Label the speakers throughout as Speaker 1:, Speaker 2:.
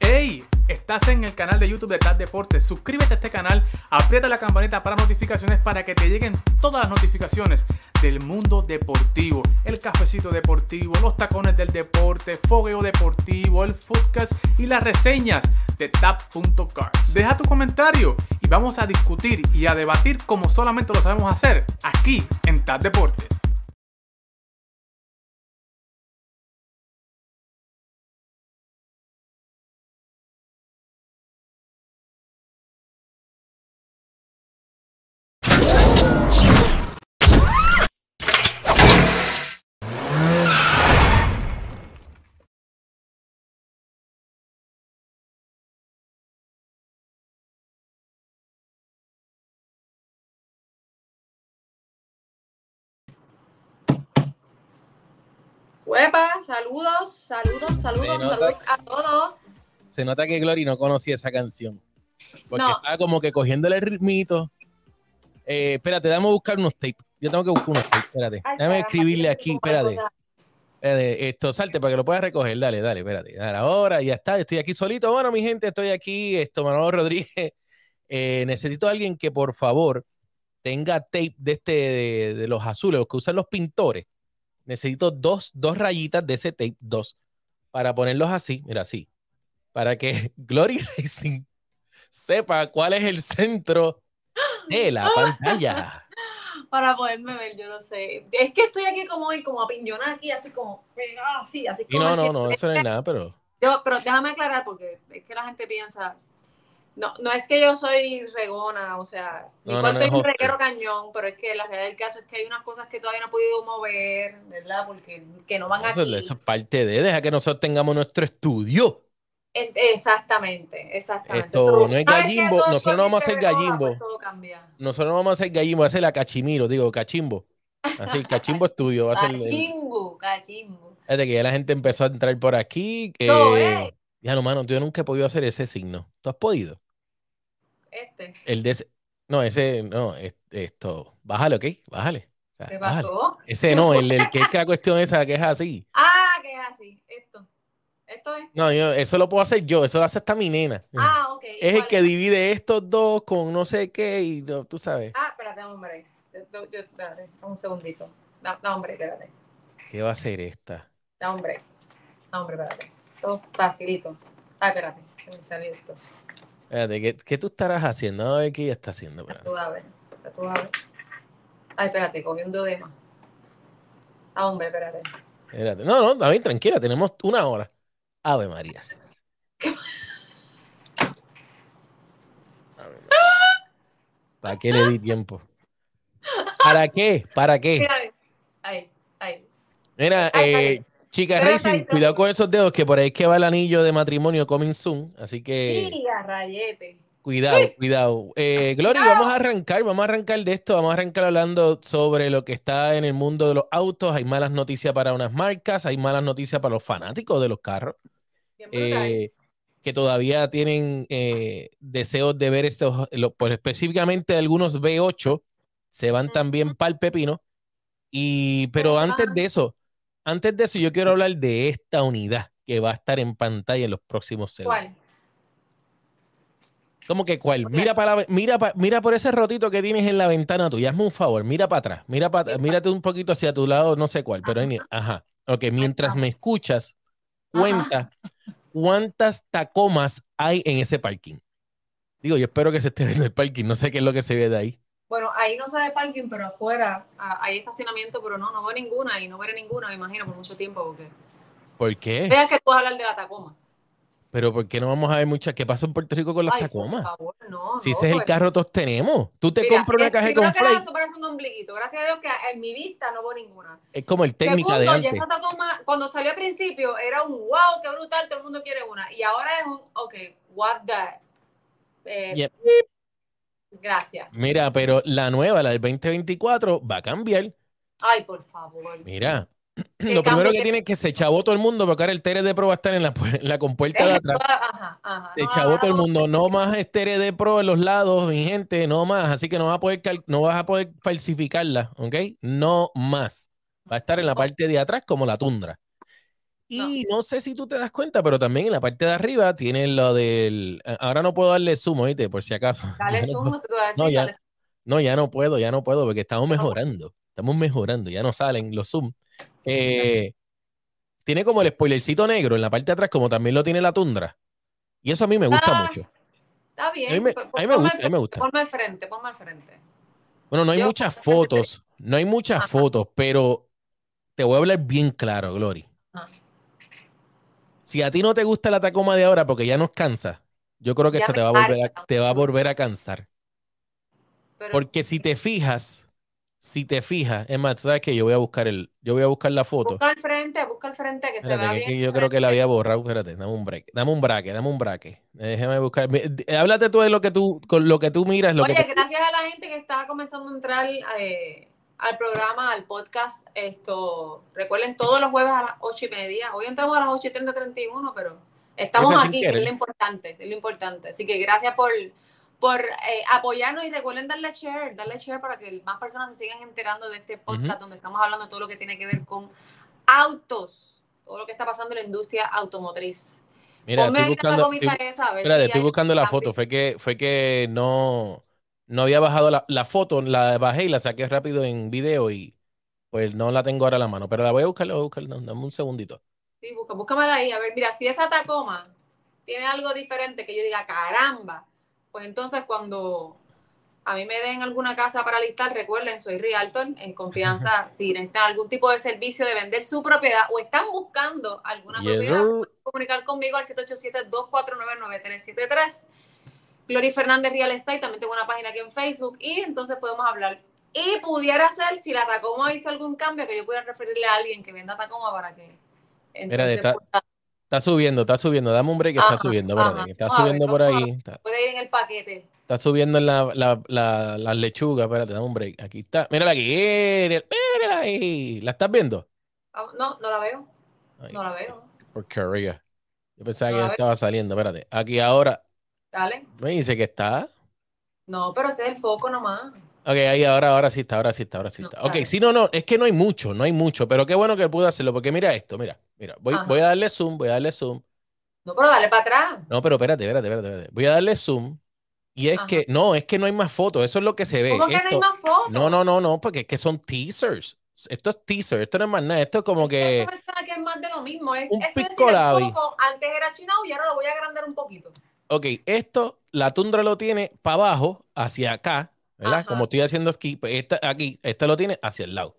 Speaker 1: ¡Hey! Estás en el canal de YouTube de TAD Deportes. Suscríbete a este canal, aprieta la campanita para notificaciones para que te lleguen todas las notificaciones del mundo deportivo. El cafecito deportivo, los tacones del deporte, fogueo deportivo, el footcast y las reseñas de TAP.cars. Deja tu comentario y vamos a discutir y a debatir como solamente lo sabemos hacer aquí en TAD Deportes.
Speaker 2: Huepa, saludos, saludos, saludos, saludos a todos.
Speaker 3: Se nota que Glory no conocía esa canción. Porque
Speaker 2: No.
Speaker 3: estaba como que cogiéndole el ritmito. Eh, espérate, dame a buscar unos tapes. Yo tengo que buscar unos tapes. Espérate.
Speaker 2: Ay,
Speaker 3: Déjame escribirle aquí. Espérate. espérate, Esto, salte para que lo puedas recoger. Dale, dale, espérate. Dale, ahora ya está. Estoy aquí solito. Bueno, mi gente, estoy aquí. Esto, Manolo Rodríguez. Eh, necesito a alguien que por favor tenga tape de este de, de los azules, los que usan los pintores. Necesito dos, dos rayitas de ese tape, dos, para ponerlos así, mira, así, para que Glory Racing sepa cuál es el centro de la pantalla.
Speaker 2: Para poderme ver, yo no sé. Es que estoy aquí como hoy, como apiñonada aquí, así como pegada, así, así
Speaker 3: Y
Speaker 2: como
Speaker 3: no, no, no, eso no es nada, pero
Speaker 2: Yo- pero déjame aclarar porque es que la gente piensa, no, no es que yo soy regona, o sea, mi
Speaker 3: No,
Speaker 2: cuarto
Speaker 3: no
Speaker 2: es
Speaker 3: es
Speaker 2: un reguero cañón, pero es que la realidad del caso es que hay unas cosas que todavía no he podido mover, ¿verdad? Porque que no van aquí.
Speaker 3: eso es parte de, deja que nosotros tengamos nuestro estudio.
Speaker 2: En- Exactamente, exactamente.
Speaker 3: Esto no es gallimbo, nosotros no vamos a hacer gallimbo. Nosotros no vamos a hacer gallimbo, va a ser la cachimiro, digo, cachimbo. Así, cachimbo estudio, va a ser el-
Speaker 2: Cachimbo, cachimbo.
Speaker 3: Fíjate que ya la gente empezó a entrar por aquí. Que...
Speaker 2: No, eh.
Speaker 3: Ya no, mano, yo nunca he podido hacer ese signo. ¿Tú has podido?
Speaker 2: Este,
Speaker 3: El de ese... No, ese, no, es- esto. Bájale, ¿ok? Bájale. O sea,
Speaker 2: ¿qué
Speaker 3: bájale.
Speaker 2: pasó?
Speaker 3: Ese no, el, el que es que la cuestión esa que es así.
Speaker 2: Ah, que es así, esto. Esto es.
Speaker 3: No, yo, eso lo puedo hacer yo, eso lo hace hasta mi nena.
Speaker 2: Ah, ok.
Speaker 3: es el que divide estos dos con no sé qué y no, tú sabes.
Speaker 2: Ah, espérate, hombre. Yo- yo- espérate, un segundito. No, no, hombre, espérate.
Speaker 3: ¿Qué va a hacer esta?
Speaker 2: No, hombre. No, hombre, espérate. Esto facilito. Ah, espérate. Se me salió esto.
Speaker 3: Espérate, ¿qué, qué tú estarás haciendo? A ver qué ella está haciendo. Espérate.
Speaker 2: tú vas a ver. Tú vas a ver. Ay, espérate, cogí un dedo Ah, hombre, espérate.
Speaker 3: Espérate. No, no, David, tranquila, tenemos una hora. Ave María. Ave María. ¿Para qué le di tiempo? ¿Para qué? ¿Para qué?
Speaker 2: Mira, ahí, ahí.
Speaker 3: Mira,
Speaker 2: Ay,
Speaker 3: eh,
Speaker 2: ay.
Speaker 3: chica
Speaker 2: Pero
Speaker 3: Racing, cuidado con esos dedos que por ahí es que va el anillo de matrimonio coming soon. Así que
Speaker 2: Y a rayete.
Speaker 3: cuidado, cuidado. Eh, Glory, vamos a arrancar, vamos a arrancar de esto, vamos a arrancar hablando sobre lo que está en el mundo de los autos. Hay malas noticias para unas marcas, hay malas noticias para los fanáticos de los carros. Eh, que todavía tienen eh, deseos de ver estos, lo- pues específicamente algunos V8 se van también para el pepino. Y, pero antes de eso, antes de eso, yo quiero hablar de esta unidad que va a estar en pantalla en los próximos segundos.
Speaker 2: ¿Cuál?
Speaker 3: ¿Cómo que cuál? Mira para mira pa- mira por ese rotito que tienes en la ventana tuya. Hazme un favor, mira para atrás, mira para mírate un poquito hacia tu lado, no sé cuál, pero ahí- ajá. Ok, mientras me escuchas,
Speaker 2: Ajá.
Speaker 3: cuenta cuántas tacomas hay en ese parking. Digo, yo espero que se esté viendo el parking, no sé qué es lo que se ve de ahí.
Speaker 2: Bueno, ahí no se ve parking, pero afuera ah, hay estacionamiento, pero no, no veo ninguna y no veré ninguna, me imagino, por mucho tiempo. Porque...
Speaker 3: ¿Por qué?
Speaker 2: Deja que tú vas a hablar de la Tacoma.
Speaker 3: Pero ¿por qué no vamos a ver muchas? ¿Qué pasa en Puerto Rico con las
Speaker 2: Ay, por
Speaker 3: tacomas?
Speaker 2: favor, no.
Speaker 3: Si
Speaker 2: no,
Speaker 3: ese es el
Speaker 2: pues.
Speaker 3: carro todos tenemos. Tú te
Speaker 2: Mira,
Speaker 3: compras una caja de
Speaker 2: primero que eso parece un ombliguito. Gracias a Dios que en mi vista no veo ninguna.
Speaker 3: es como el técnica de
Speaker 2: Segundo, ya
Speaker 3: antes.
Speaker 2: esa Tacoma, cuando salió al principio, era un wow, qué brutal, todo el mundo quiere una. Y ahora es un, ok, what the... Eh,
Speaker 3: Yep.
Speaker 2: Gracias.
Speaker 3: Mira, pero la nueva, la del 2024, va a cambiar.
Speaker 2: Ay, por favor.
Speaker 3: Mira, lo primero que
Speaker 2: que-
Speaker 3: tiene es que se chavó todo el mundo, porque ahora el TRD Pro va a estar en la, pu- en la compuerta de atrás.
Speaker 2: Ajá, ajá.
Speaker 3: Se
Speaker 2: No,
Speaker 3: chavó todo el mundo. No más TRD Pro en los lados, mi gente, no más. Así que no vas a poder, no vas a poder falsificarla, ¿ok? No más. Va a estar en la parte de atrás como la tundra. Y no. sé si tú te das cuenta, pero también en la parte de arriba tiene lo del. Ahora no puedo darle zoom, ¿oíste? Por si acaso.
Speaker 2: Dale zoom, no,
Speaker 3: no, ya, no, ya no puedo, ya no puedo, porque estamos mejorando. Estamos mejorando, ya no salen los zoom. Eh, tiene como el spoilercito negro en la parte de atrás, como también lo tiene la tundra. Y eso a mí me gusta
Speaker 2: Ah,
Speaker 3: mucho.
Speaker 2: Está bien.
Speaker 3: A mí me,
Speaker 2: pues,
Speaker 3: a mí me
Speaker 2: ponme
Speaker 3: gusta, a mí me gusta.
Speaker 2: Ponme al frente, ponme al frente.
Speaker 3: Bueno, no hay
Speaker 2: Yo,
Speaker 3: muchas fotos, no hay muchas
Speaker 2: Ajá.
Speaker 3: fotos, pero te voy a hablar bien claro, Glory. Si a ti no te gusta la Tacoma de ahora porque ya nos cansa, yo creo que
Speaker 2: Ya
Speaker 3: esta te va a volver a,
Speaker 2: harta.
Speaker 3: te va a volver a cansar.
Speaker 2: Pero
Speaker 3: Porque si te fijas, si te fijas, es más, ¿sabes qué? Yo voy a buscar el, yo voy a buscar la foto.
Speaker 2: busca al frente, busca al frente que se vea
Speaker 3: que
Speaker 2: bien.
Speaker 3: yo creo que la había borrado. Espérate, dame un break. Dame un braque, dame un braque. Déjame buscar. Háblate tú de lo que tú, con lo que tú miras, lo
Speaker 2: Oye,
Speaker 3: que
Speaker 2: gracias a la gente que está comenzando a entrar eh, al programa, al podcast. Esto, recuerden, todos los jueves a las ocho y media. Hoy entramos a las 8 y 30, 31, pero estamos aquí, que es lo importante, es lo importante. Así que gracias por, por eh, apoyarnos y recuerden darle share, darle share para que más personas se sigan enterando de este podcast donde estamos hablando de todo lo que tiene que ver con autos, todo lo que está pasando en la industria automotriz.
Speaker 3: Mira,
Speaker 2: Ponme
Speaker 3: estoy buscando,
Speaker 2: tacomita
Speaker 3: estoy-
Speaker 2: esa, a ver
Speaker 3: espérate,
Speaker 2: si
Speaker 3: estoy
Speaker 2: hay
Speaker 3: buscando la foto. Fue que, fue que no, no había bajado la, la foto, la bajé y la saqué rápido en video y pues no la tengo ahora a la mano. Pero la voy a buscar, la voy a buscar. no, Dame un segundito.
Speaker 2: Sí, busca, búscamela ahí. A ver, mira, si esa Tacoma tiene algo diferente que yo diga, caramba, pues entonces cuando a mí me den alguna casa para listar, recuerden, soy Realtor, en confianza, si necesitan algún tipo de servicio de vender su propiedad o están buscando alguna
Speaker 3: Yes,
Speaker 2: propiedad, se pueden comunicar conmigo al 787-249-9373. Glory Fernández Real Estate, también tengo una página aquí en Facebook y entonces podemos hablar. Y pudiera ser, si la Tacoma hizo algún cambio, que yo pudiera referirle a alguien que venda Tacoma para que entonces
Speaker 3: está-
Speaker 2: pueda-
Speaker 3: Está subiendo, está subiendo. Dame un break que está
Speaker 2: Ajá,
Speaker 3: subiendo. Espérate,
Speaker 2: ajá.
Speaker 3: que está
Speaker 2: ver,
Speaker 3: subiendo por ahí. Está,
Speaker 2: puede ir en el paquete.
Speaker 3: está subiendo en la, la, la, las lechugas. Espérate, dame un break. Aquí está. Mírala aquí. Mírala ahí. ¿La estás viendo?
Speaker 2: Ah, No, no la veo.
Speaker 3: Ay,
Speaker 2: No la veo.
Speaker 3: Porquería. Yo pensaba
Speaker 2: No
Speaker 3: que ya estaba saliendo. Espérate. Aquí ahora.
Speaker 2: Dale.
Speaker 3: Me dice que está.
Speaker 2: No, pero ese es el foco nomás.
Speaker 3: Ok, ahí ahora, ahora sí está, ahora sí está, ahora sí
Speaker 2: No,
Speaker 3: está. Ok,
Speaker 2: dale.
Speaker 3: sí, no, no, es que no hay mucho, no hay mucho, pero qué bueno que pude hacerlo, porque mira esto, mira, mira, voy, voy a darle zoom, voy a darle zoom.
Speaker 2: No, pero dale para atrás.
Speaker 3: No, pero espérate, espérate, espérate, espérate. Voy a darle zoom. Y es
Speaker 2: Ajá.
Speaker 3: que, no, es que no hay más fotos, eso es lo que se ve.
Speaker 2: ¿Cómo que no hay más fotos?
Speaker 3: no, no, no, no, porque es que son teasers. Esto es teaser, esto no es más nada, esto es como que...
Speaker 2: Eso me suena que es más de lo mismo. Es,
Speaker 3: Un
Speaker 2: eso es decir, el
Speaker 3: labi.
Speaker 2: foco antes era chinado y ahora lo voy a agrandar un poquito.
Speaker 3: Ok, esto, la tundra lo tiene para abajo, hacia acá, ¿verdad?
Speaker 2: Ajá.
Speaker 3: Como estoy haciendo aquí, pues esta, aquí, esta lo tiene hacia el lado.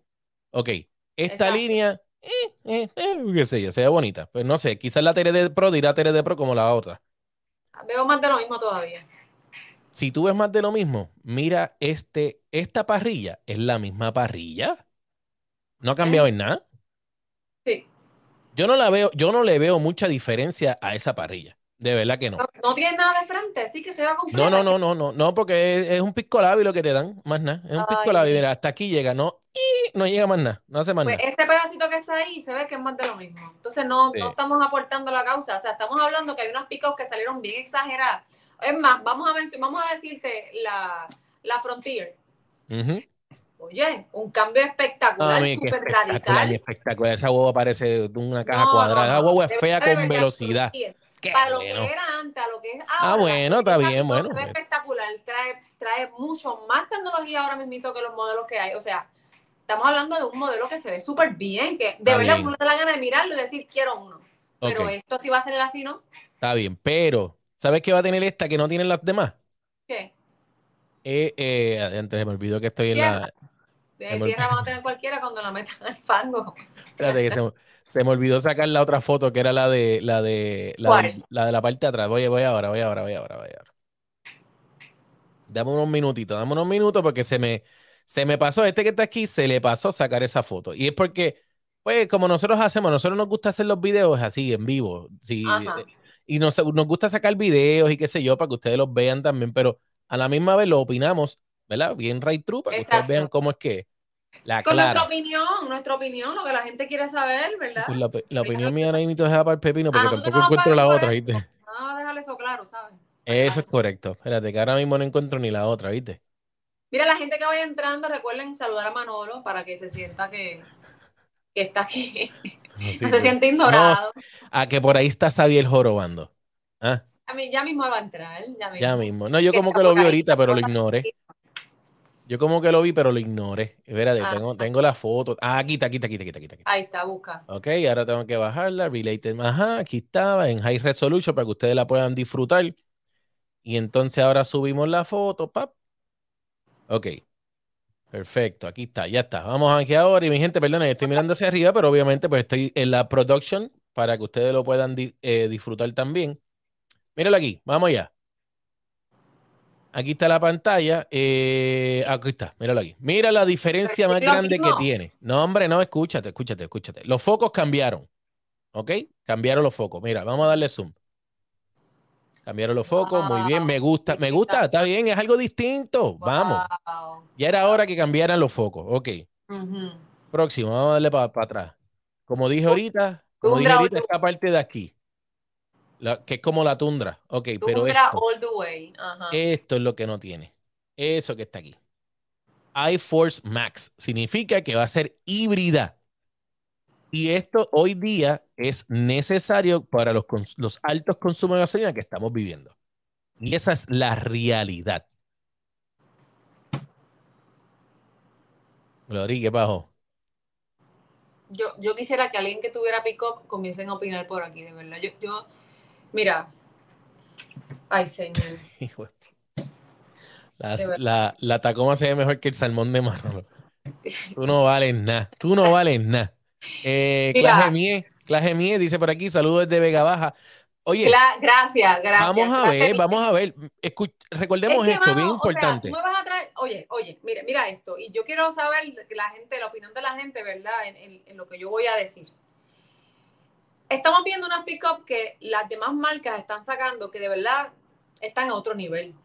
Speaker 3: Ok, esta
Speaker 2: Exacto.
Speaker 3: línea, eh, eh, eh, qué sé yo, se ve bonita. Pues no sé, quizás la TRD Pro dirá TRD Pro como la otra.
Speaker 2: Veo más de lo mismo todavía.
Speaker 3: Si tú ves más de lo mismo, mira este, esta parrilla, es la misma parrilla. No ha cambiado en nada.
Speaker 2: Sí.
Speaker 3: Yo no la veo, yo no le veo mucha diferencia a esa parrilla. De verdad que no.
Speaker 2: No, no tiene nada de frente, sí que se va completo.
Speaker 3: No, no, no, no, no, no, porque es, es un pisco labi lo que te dan, más nada. Es un pisco
Speaker 2: Ay.
Speaker 3: labi, mira, hasta aquí llega, no, y no llega más nada, no hace más
Speaker 2: Pues
Speaker 3: nada.
Speaker 2: ese pedacito que está ahí se ve que es más de lo mismo. Entonces no,
Speaker 3: Sí.
Speaker 2: no estamos aportando la causa. O sea, estamos hablando que hay unos picos que salieron bien exageradas. Es más, vamos a, vamos a decirte la, la Frontier.
Speaker 3: Ujú.
Speaker 2: Oye, un cambio espectacular,
Speaker 3: qué
Speaker 2: súper
Speaker 3: espectacular,
Speaker 2: radical.
Speaker 3: mi espectacular. Esa huevo parece una caja
Speaker 2: No,
Speaker 3: cuadrada.
Speaker 2: no,
Speaker 3: Esa
Speaker 2: no,
Speaker 3: huevo es fea con velocidad.
Speaker 2: Frontier,
Speaker 3: Qué
Speaker 2: Para lo que era antes, a lo que es ahora.
Speaker 3: Ah, bueno, está bien, bueno.
Speaker 2: Se ve espectacular, trae, trae mucho más tecnología ahora mismo que los modelos que hay. O sea, estamos hablando de un modelo que se ve súper bien, que de verdad uno le da la gana de mirarlo y decir, quiero uno. Pero esto sí va a ser así, ¿no?
Speaker 3: está bien, pero ¿sabes qué va a tener esta que no tienen las demás?
Speaker 2: ¿Qué?
Speaker 3: Eh, eh, antes me olvidó que estoy en la.
Speaker 2: De tierra van a tener cualquiera cuando la metan al fango.
Speaker 3: Espérate, que se, me- se me olvidó sacar la otra foto que era la de la de la,
Speaker 2: ¿Cuál?
Speaker 3: del- la de la parte de atrás. Voy, voy ahora, voy ahora, voy ahora, voy ahora. Dame unos minutitos, dame unos minutos porque se me, se me pasó, este que está aquí, se le pasó sacar esa foto. Y es porque, pues, como nosotros hacemos, nosotros nos gusta hacer los videos así, en vivo. Sí, y nos, nos gusta sacar videos y qué sé yo, para que ustedes los vean también, pero a la misma vez lo opinamos, ¿verdad? Bien right true, para que ustedes vean cómo es que. La
Speaker 2: Con nuestra opinión, nuestra opinión, lo que la gente quiere saber, ¿verdad?
Speaker 3: Pues la, la opinión
Speaker 2: Claro.
Speaker 3: mía ahora mismo deja para el pepino porque
Speaker 2: Ah,
Speaker 3: tampoco
Speaker 2: no
Speaker 3: encuentro la otra, ¿viste?
Speaker 2: No, déjale eso claro, ¿sabes?
Speaker 3: Eso es correcto. Espérate, que ahora mismo no encuentro ni la otra, ¿viste?
Speaker 2: Mira, la gente que vaya entrando, recuerden saludar a Manolo para que se sienta que, que está aquí.
Speaker 3: Sí,
Speaker 2: No se
Speaker 3: pues.
Speaker 2: siente ignorado.
Speaker 3: A que por ahí está Xavier jorobando. Ah,
Speaker 2: A mí ya mismo va a entrar. Ya mismo.
Speaker 3: ya mismo. No, yo
Speaker 2: Que
Speaker 3: como que lo vi ahorita, pero lo ignoré. Yo como que lo vi, pero lo ignoré. Espérate,
Speaker 2: Ah.
Speaker 3: tengo, tengo la foto. Ah, aquí está, aquí está, aquí está, aquí está.
Speaker 2: Ahí está, busca.
Speaker 3: Ok, ahora tengo que bajarla. Related. Ajá, aquí estaba en High Resolution para que ustedes la puedan disfrutar. Y entonces ahora subimos la foto. Pap. Ok. Perfecto, aquí está, ya está. Vamos aquí ahora. Y mi gente, perdona, estoy mirando hacia arriba, pero obviamente pues estoy en la production para que ustedes lo puedan eh, disfrutar también. Míralo aquí, vamos allá. Aquí está la pantalla. eh, aquí está, míralo aquí. Mira la diferencia más grande que tiene. No, hombre, no, escúchate, escúchate, escúchate. Los focos cambiaron. ¿Ok? Cambiaron los focos. Mira, vamos a darle zoom. Cambiaron los focos, muy bien, me gusta, me gusta, está bien, es algo distinto. Vamos, ya era hora que cambiaran los focos. Ok, próximo, vamos a darle para atrás. Como dije ahorita, como dije ahorita, esta parte de aquí, la- que es como la tundra. Ok, pero
Speaker 2: Tundra
Speaker 3: esto,
Speaker 2: all the way. Ajá.
Speaker 3: esto es lo que no tiene. Eso que está aquí. iForce Max significa que va a ser híbrida. Y esto hoy día es necesario para los, los altos consumos de gasolina que estamos viviendo. Y esa es la realidad. Glory, ¿qué pasó?
Speaker 2: Yo, yo quisiera que alguien que tuviera pick-up comiencen a opinar por aquí, de verdad. Yo, yo, mira. Ay, señor.
Speaker 3: Las- la, la Tacoma se ve mejor que el salmón de Manolo. Tú no vales nada. Tú no vales nada. Eh. Claje Mie, Claje Mie dice por aquí, saludos desde Vega Baja. Oye,
Speaker 2: gracias, gracias.
Speaker 3: vamos a ver, vamos a ver. Escu- recordemos
Speaker 2: Es que,
Speaker 3: esto, bien
Speaker 2: o sea,
Speaker 3: importante.
Speaker 2: tú me vas a traer, oye, oye, mira, mira esto, y yo quiero saber la gente, la opinión de la gente, ¿verdad? En, en- en lo que yo voy a decir. Estamos viendo unas pick-up que las demás marcas están sacando que de verdad están a otro nivel.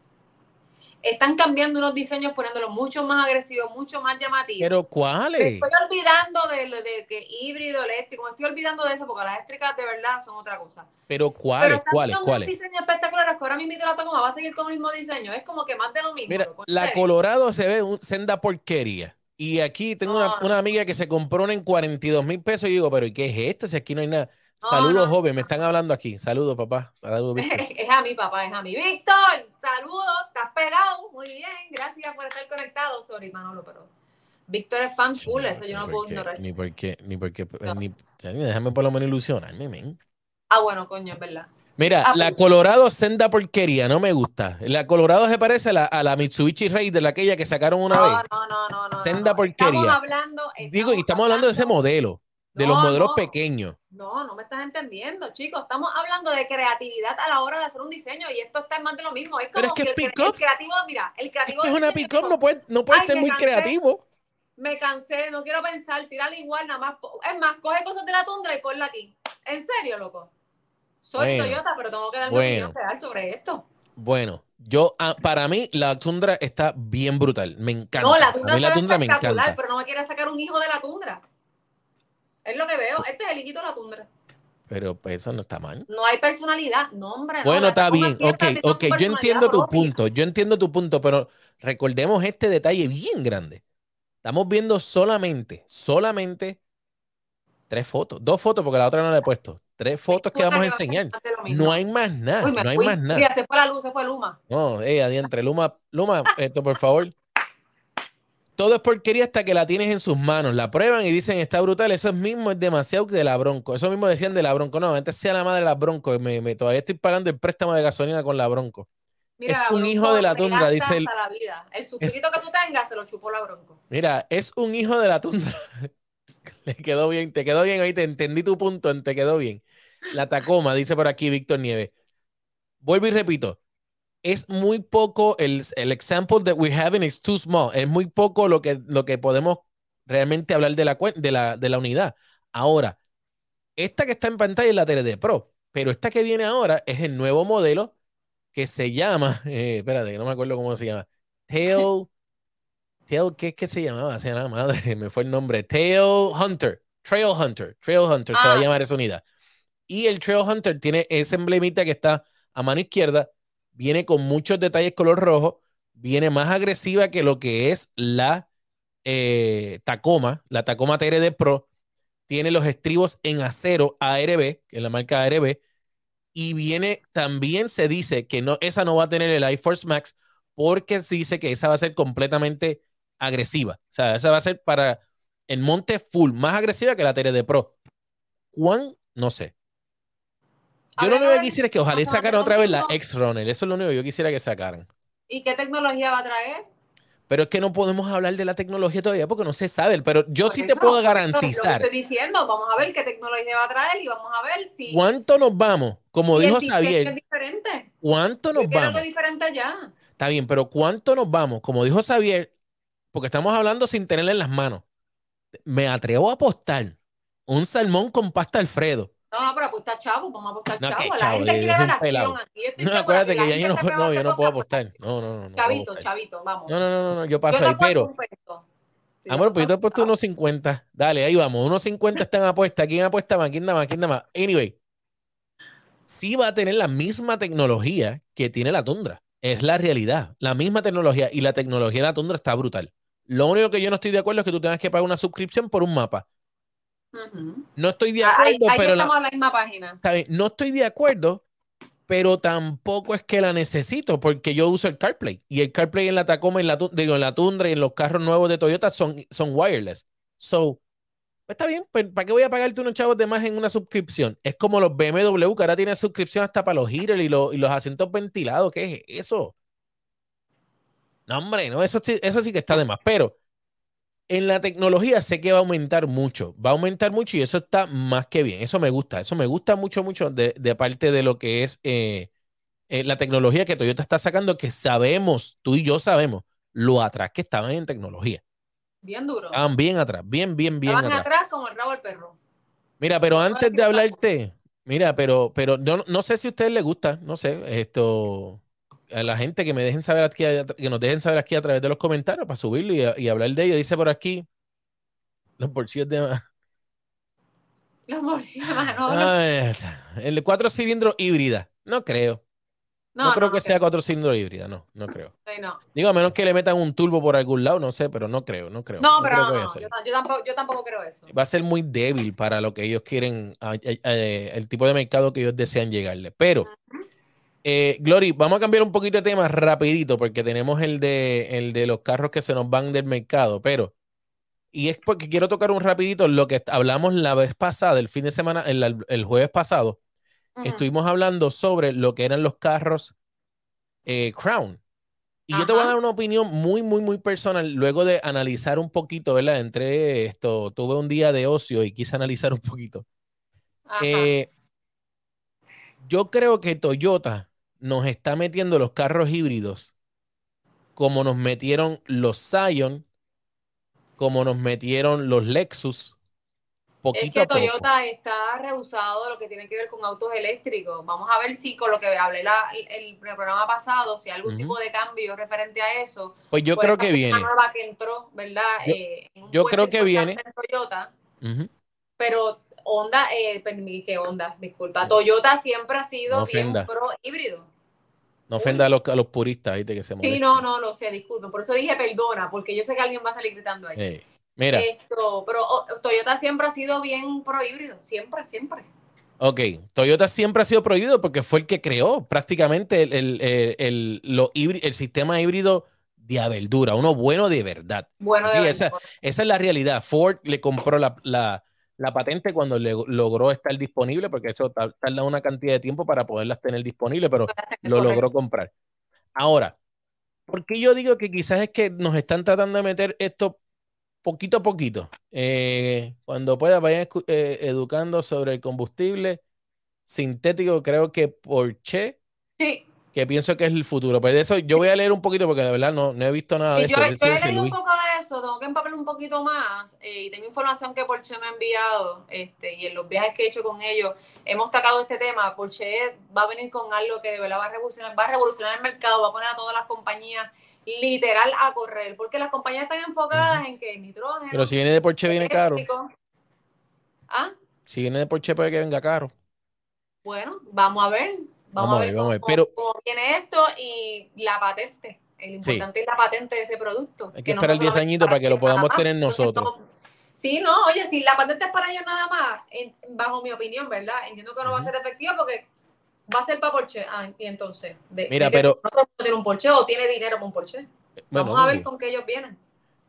Speaker 2: Están cambiando unos diseños, poniéndolos mucho más agresivos, mucho más llamativos.
Speaker 3: Pero ¿cuáles?
Speaker 2: estoy olvidando de, de que híbrido, eléctrico, me estoy olvidando de eso porque las eléctricas de verdad son otra cosa.
Speaker 3: Pero
Speaker 2: Pero
Speaker 3: ¿cuáles?
Speaker 2: están
Speaker 3: ¿Cuáles? ¿Cuáles?
Speaker 2: diseños espectaculares que ahora mismo la Tacoma va a seguir con el mismo diseño. Es como que más de lo mismo.
Speaker 3: Mira, la. Colorado se ve un, senda porquería. Y aquí tengo una,
Speaker 2: No.
Speaker 3: una amiga que se compró una en 42 mil pesos y digo, pero ¿y qué es esto? Si aquí no hay nada.
Speaker 2: No,
Speaker 3: Saludos,
Speaker 2: no.
Speaker 3: joven, me están hablando aquí. Saludos, papá. Saludos.
Speaker 2: Es a mí, papá, es a mí. Víctor, saludos, estás pegado. Muy bien, gracias por estar conectado. Sorry, Manolo, pero Víctor es fan full, eso yo no puedo
Speaker 3: qué,
Speaker 2: ignorar.
Speaker 3: Ni porque, ni porque,
Speaker 2: No.
Speaker 3: ni- déjame por lo menos ilusionarme, men.
Speaker 2: Ah, bueno, coño, es verdad.
Speaker 3: Mira,
Speaker 2: Ah,
Speaker 3: la
Speaker 2: pues.
Speaker 3: Colorado senda porquería, no me gusta. La Colorado se parece a la, a la Mitsubishi Raider, aquella que sacaron una
Speaker 2: No,
Speaker 3: vez.
Speaker 2: no, no, no, no.
Speaker 3: Senda porquería.
Speaker 2: Estamos hablando.
Speaker 3: Digo, y estamos hablando de ese modelo, de los modelos
Speaker 2: no.
Speaker 3: pequeños.
Speaker 2: No, no me estás entendiendo, chicos. Estamos hablando de creatividad a la hora de hacer un diseño y esto está más de lo mismo. Es
Speaker 3: Pero
Speaker 2: como
Speaker 3: es que
Speaker 2: que el, creativo, mira, el
Speaker 3: Es
Speaker 2: creativo.
Speaker 3: que es una pick-up, no puede, no puede
Speaker 2: Ay,
Speaker 3: ser muy
Speaker 2: cansé.
Speaker 3: creativo.
Speaker 2: Me cansé, no quiero pensar, tirarla igual, nada más. Es más, coge cosas de la tundra y ponla aquí. ¿En serio, loco? Soy
Speaker 3: Bueno,
Speaker 2: Toyota, pero tengo que dar mi
Speaker 3: bueno.
Speaker 2: opinión real sobre esto.
Speaker 3: Bueno, yo, ah, para mí, la Tundra está bien brutal. Me encanta.
Speaker 2: No, la
Speaker 3: a
Speaker 2: tundra
Speaker 3: mí la Tundra me
Speaker 2: espectacular,
Speaker 3: encanta.
Speaker 2: pero no me quiere sacar un hijo de la tundra. Es lo que veo. Este es el hijito de la tundra.
Speaker 3: Pero pues, eso no está mal.
Speaker 2: No hay personalidad. No, hombre. no,
Speaker 3: Bueno, está bien. Ok, ok. Yo entiendo tu
Speaker 2: propia.
Speaker 3: punto. Yo entiendo tu punto, pero recordemos este detalle bien grande. Estamos viendo solamente, solamente tres fotos. Dos fotos, porque la otra no la he puesto. Tres fotos que vamos a enseñar. No hay más nada.
Speaker 2: Uy,
Speaker 3: No hay
Speaker 2: fui.
Speaker 3: más nada.
Speaker 2: Mira, se fue la luz, se fue Luma.
Speaker 3: No, eh, adiantre. Luma, Luma, esto por favor. Todo es porquería hasta que la tienes en sus manos. La prueban y dicen está brutal. Eso mismo es demasiado de la Bronco. Eso mismo decían de la Bronco. No, antes sea la madre de la Bronco. Me, me- todavía estoy pagando el préstamo de gasolina con la Bronco.
Speaker 2: Mira,
Speaker 3: Es
Speaker 2: la
Speaker 3: un
Speaker 2: Bronco
Speaker 3: hijo de la tundra, dice
Speaker 2: la vida. El suscrito que tú tengas se lo chupó la Bronco.
Speaker 3: Mira, es un hijo de la tundra. Le quedó bien, te quedó bien ahí, te entendí tu punto, te quedó bien. La Tacoma, dice por aquí Víctor Nieves. Vuelvo y repito, es muy poco, el, el example that we're having is too small. Es muy poco lo que, lo que podemos realmente hablar de la, de la, de la unidad. Ahora, esta que está en pantalla es la 3D Pro, pero esta que viene ahora es el nuevo modelo que se llama, eh, espérate, que no me acuerdo cómo se llama, Tail, Tail, ¿qué es que se llamaba? Se llama madre, me fue el nombre, Tail Hunter, Trail Hunter, Trail Hunter se va a
Speaker 2: Ah.
Speaker 3: llamar esa unidad. Y el Trail Hunter tiene ese emblemita que está a mano izquierda, viene con muchos detalles color rojo, viene más agresiva que lo que es la eh, Tacoma, la Tacoma TRD Pro, tiene los estribos en acero ARB, que es la marca ARB, y viene, también se dice que no, esa no va a tener el iForce Max porque se dice que esa va a ser completamente agresiva. O sea, esa va a ser para el monte full, más agresiva que la TRD Pro. ¿Cuán? No sé. Yo lo único que quisiera es que ojalá sacaran otra vez la X-Runner. Eso es lo único que yo quisiera que sacaran.
Speaker 2: ¿Y qué tecnología va a traer?
Speaker 3: Pero es que no podemos hablar de la tecnología todavía porque no se sabe. Pero yo sí te puedo garantizar.
Speaker 2: Lo estoy diciendo, vamos a ver qué tecnología va a traer y vamos a ver si.
Speaker 3: ¿Cuánto nos vamos? Como dijo Xavier.
Speaker 2: Es diferente.
Speaker 3: ¿Cuánto nos vamos?
Speaker 2: Es diferente ya.
Speaker 3: Está bien, pero ¿cuánto nos vamos? Como dijo Xavier, porque estamos hablando sin tenerle en las manos. Me atrevo a apostar un salmón con pasta Alfredo.
Speaker 2: No, no, pero apuesta chavo, vamos a apostar no, chavo. La gente quiere ver acción aquí.
Speaker 3: no, acuérdate que, ya yo no, no, yo no puedo apostar. No, no, no.
Speaker 2: Chavito, chavito, vamos. No,
Speaker 3: no, no, no, yo paso ahí, pero. Amor, pues yo te he puesto unos 50. Dale, ahí vamos. Unos 50 están apuestas. ¿Quién apuesta más? ¿Quién da más? ¿Quién da más? Anyway, sí va a tener la misma tecnología que tiene la Tundra. Es la realidad. La misma tecnología. Y la tecnología de la Tundra está brutal. Lo único que yo no estoy de acuerdo es que tú tengas que pagar una suscripción por un mapa. No estoy de ah, acuerdo, pero.
Speaker 2: Estamos la, misma página.
Speaker 3: No estoy de acuerdo, pero tampoco es que la necesito porque yo uso el CarPlay y el CarPlay en la Tacoma, en la, digo, en la Tundra y en los carros nuevos de Toyota son, son wireless. So, está bien, pues, ¿para qué voy a pagarte unos chavos de más en una suscripción? Es como los BMW que ahora tienen suscripción hasta para los giros y, los, y los asientos ventilados. ¿Qué es eso? No, hombre, no, eso, eso sí que está de más. Pero en la tecnología sé que va a aumentar mucho, va a aumentar mucho y eso está más que bien. Eso me gusta, eso me gusta mucho, mucho de, parte de lo que es eh, eh, la tecnología que Toyota está sacando, que sabemos, tú y yo sabemos, lo atrás que estaban en tecnología.
Speaker 2: Bien duro.
Speaker 3: Estaban bien atrás, bien, bien, bien.
Speaker 2: Estaban atrás. como el rabo del perro.
Speaker 3: Mira, pero antes de hablarte, mira, pero, pero no, no sé si a ustedes les gusta, no sé, esto a la gente que me dejen saber aquí, que nos dejen saber aquí a través de los comentarios para subirlo y, hablar de ello. Dice por aquí, los bolsillos de
Speaker 2: Los bolsillos de
Speaker 3: El cuatro cilindros híbrida, no creo. No, creo que sea cuatro cilindros híbrida, no, no creo. Digo, a menos que le metan un turbo por algún lado, no sé, pero no creo, no creo.
Speaker 2: No, pero no, yo, tampoco, yo, tampoco, creo eso.
Speaker 3: Va a ser muy débil para lo que ellos quieren, el tipo de mercado que ellos desean llegarle. Pero eh, Glory, vamos a cambiar un poquito de tema rapidito porque tenemos el de, el de los carros que se nos van del mercado, pero, y es porque quiero tocar un rapidito lo que hablamos la vez pasada, el fin de semana, el, jueves pasado, estuvimos hablando sobre lo que eran los carros eh, Crown. Y yo te voy a dar una opinión muy, muy, muy personal, luego de analizar un poquito, ¿verdad? Entre esto, tuve un día de ocio y quise analizar un poquito. Eh, yo creo que Toyota nos está metiendo los carros híbridos como nos metieron los Scion, como nos metieron los Lexus.
Speaker 2: Poquito es que Toyota está rehusado lo que tiene que ver con autos eléctricos. Vamos a ver si con lo que hablé la, el, programa pasado, si hay algún tipo de cambio referente a eso.
Speaker 3: Pues yo creo que viene.
Speaker 2: nueva que entró, ¿verdad?
Speaker 3: Yo, eh, creo que viene.
Speaker 2: Toyota, Pero Honda, eh, que Honda, disculpa, Toyota siempre ha sido bien pro híbrido.
Speaker 3: No ofenda a los, a los puristas, ¿viste? Que se
Speaker 2: Sí, no, no, lo sé, disculpen. Por eso dije perdona, porque yo sé que alguien va a salir gritando ahí.
Speaker 3: mira.
Speaker 2: Esto, pero oh, Toyota siempre ha sido bien pro híbrido, siempre, siempre.
Speaker 3: Ok, Toyota siempre ha sido prohibido porque fue el que creó prácticamente el, el, el, lo el sistema híbrido de verdura, uno bueno de verdad.
Speaker 2: Bueno de verdad.
Speaker 3: Esa, esa, es la realidad. Ford le compró la, la, la patente cuando le, logró estar disponible, porque eso tarda una cantidad de tiempo para poderlas tener disponibles, pero lo logró comprar. Ahora, ¿por qué yo digo que quizás es que nos están tratando de meter esto poquito a poquito? Eh, cuando pueda, vayan eh, educando sobre el combustible sintético, creo que Porsche.
Speaker 2: Sí
Speaker 3: que pienso que es el futuro. Pues de eso yo voy a leer un poquito porque de verdad no, no he visto nada de
Speaker 2: eso.
Speaker 3: Yo,
Speaker 2: he leído un poco de eso, tengo que empapelar un poquito más eh, y tengo información que Porsche me ha enviado este, y en los viajes que he hecho con ellos hemos tocado este tema. Porsche va a venir con algo que de verdad va a revolucionar, va a revolucionar el mercado, va a poner a todas las compañías literal a correr, porque las compañías están enfocadas en que nitrógeno.
Speaker 3: Pero si viene de Porsche viene caro.
Speaker 2: ¿Ah?
Speaker 3: Si viene de Porsche puede que venga caro.
Speaker 2: Bueno, vamos a ver. Vamos, a ver, cómo, Pero, viene esto y la patente. El importante es la patente de ese producto.
Speaker 3: Hay que, esperar 10 añitos para que lo podamos tener nosotros.
Speaker 2: Sí, no, oye, si la patente es para ellos nada más, bajo mi opinión, ¿verdad? Entiendo que no va a ser efectiva porque va a ser para Porsche. Ah, y entonces,
Speaker 3: de, Mira, pero...
Speaker 2: no tiene un Porsche o tiene dinero para un Porsche. Vamos a ver con qué ellos vienen.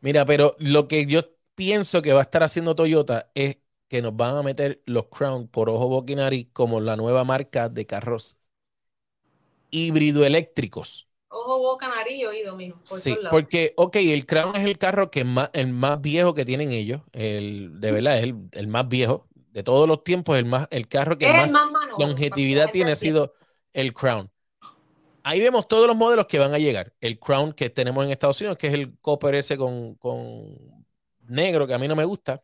Speaker 3: Mira, pero lo que yo pienso que va a estar haciendo Toyota es que nos van a meter los Crown por ojo boquinari como la nueva marca de carros híbrido eléctricos.
Speaker 2: Ojo, boca, nariz y oído, mijo.
Speaker 3: sí, porque, ok, el Crown es el carro que más, el más viejo que tienen ellos. El, de verdad, es el, más viejo de todos los tiempos. El, más, el carro que más, longevidad tiene ha sido el Crown. Ahí vemos todos los modelos que van a llegar. El Crown que tenemos en Estados Unidos, que es el Copper ese con, con negro, que a mí no me gusta.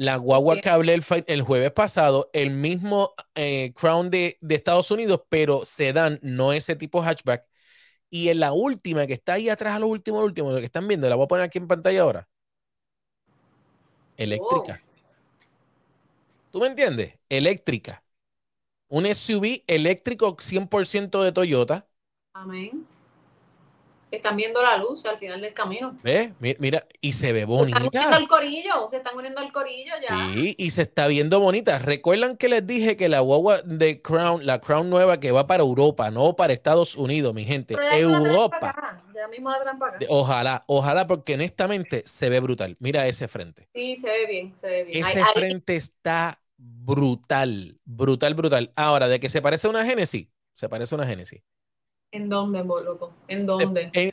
Speaker 3: La guagua que hablé el, jueves pasado, el mismo eh, Crown de, de, Estados Unidos, pero sedán, no ese tipo hatchback, y en la última, que está ahí atrás, a lo último, último, lo que están viendo, la voy a poner aquí en pantalla ahora. Eléctrica. ¿Tú me entiendes? Eléctrica. Un SUV eléctrico 100% de Toyota.
Speaker 2: Amén están viendo la luz al final del camino.
Speaker 3: ¿Ves? Mira, y se ve bonita.
Speaker 2: Se están uniendo al corillo, se están uniendo al corillo ya.
Speaker 3: Sí, y se está viendo bonita. Recuerdan que les dije que la guagua de Crown, la Crown nueva que va para Europa, no para Estados Unidos, mi gente. Europa.
Speaker 2: Ya mismo la trampa acá.
Speaker 3: Ojalá, ojalá, porque honestamente se ve brutal. Mira ese frente.
Speaker 2: Sí, se ve bien, se ve bien.
Speaker 3: Ese frente está brutal, brutal, brutal. Ahora, de que se parece a una Genesis, se parece a una Genesis.
Speaker 2: ¿En dónde, loco? ¿En dónde?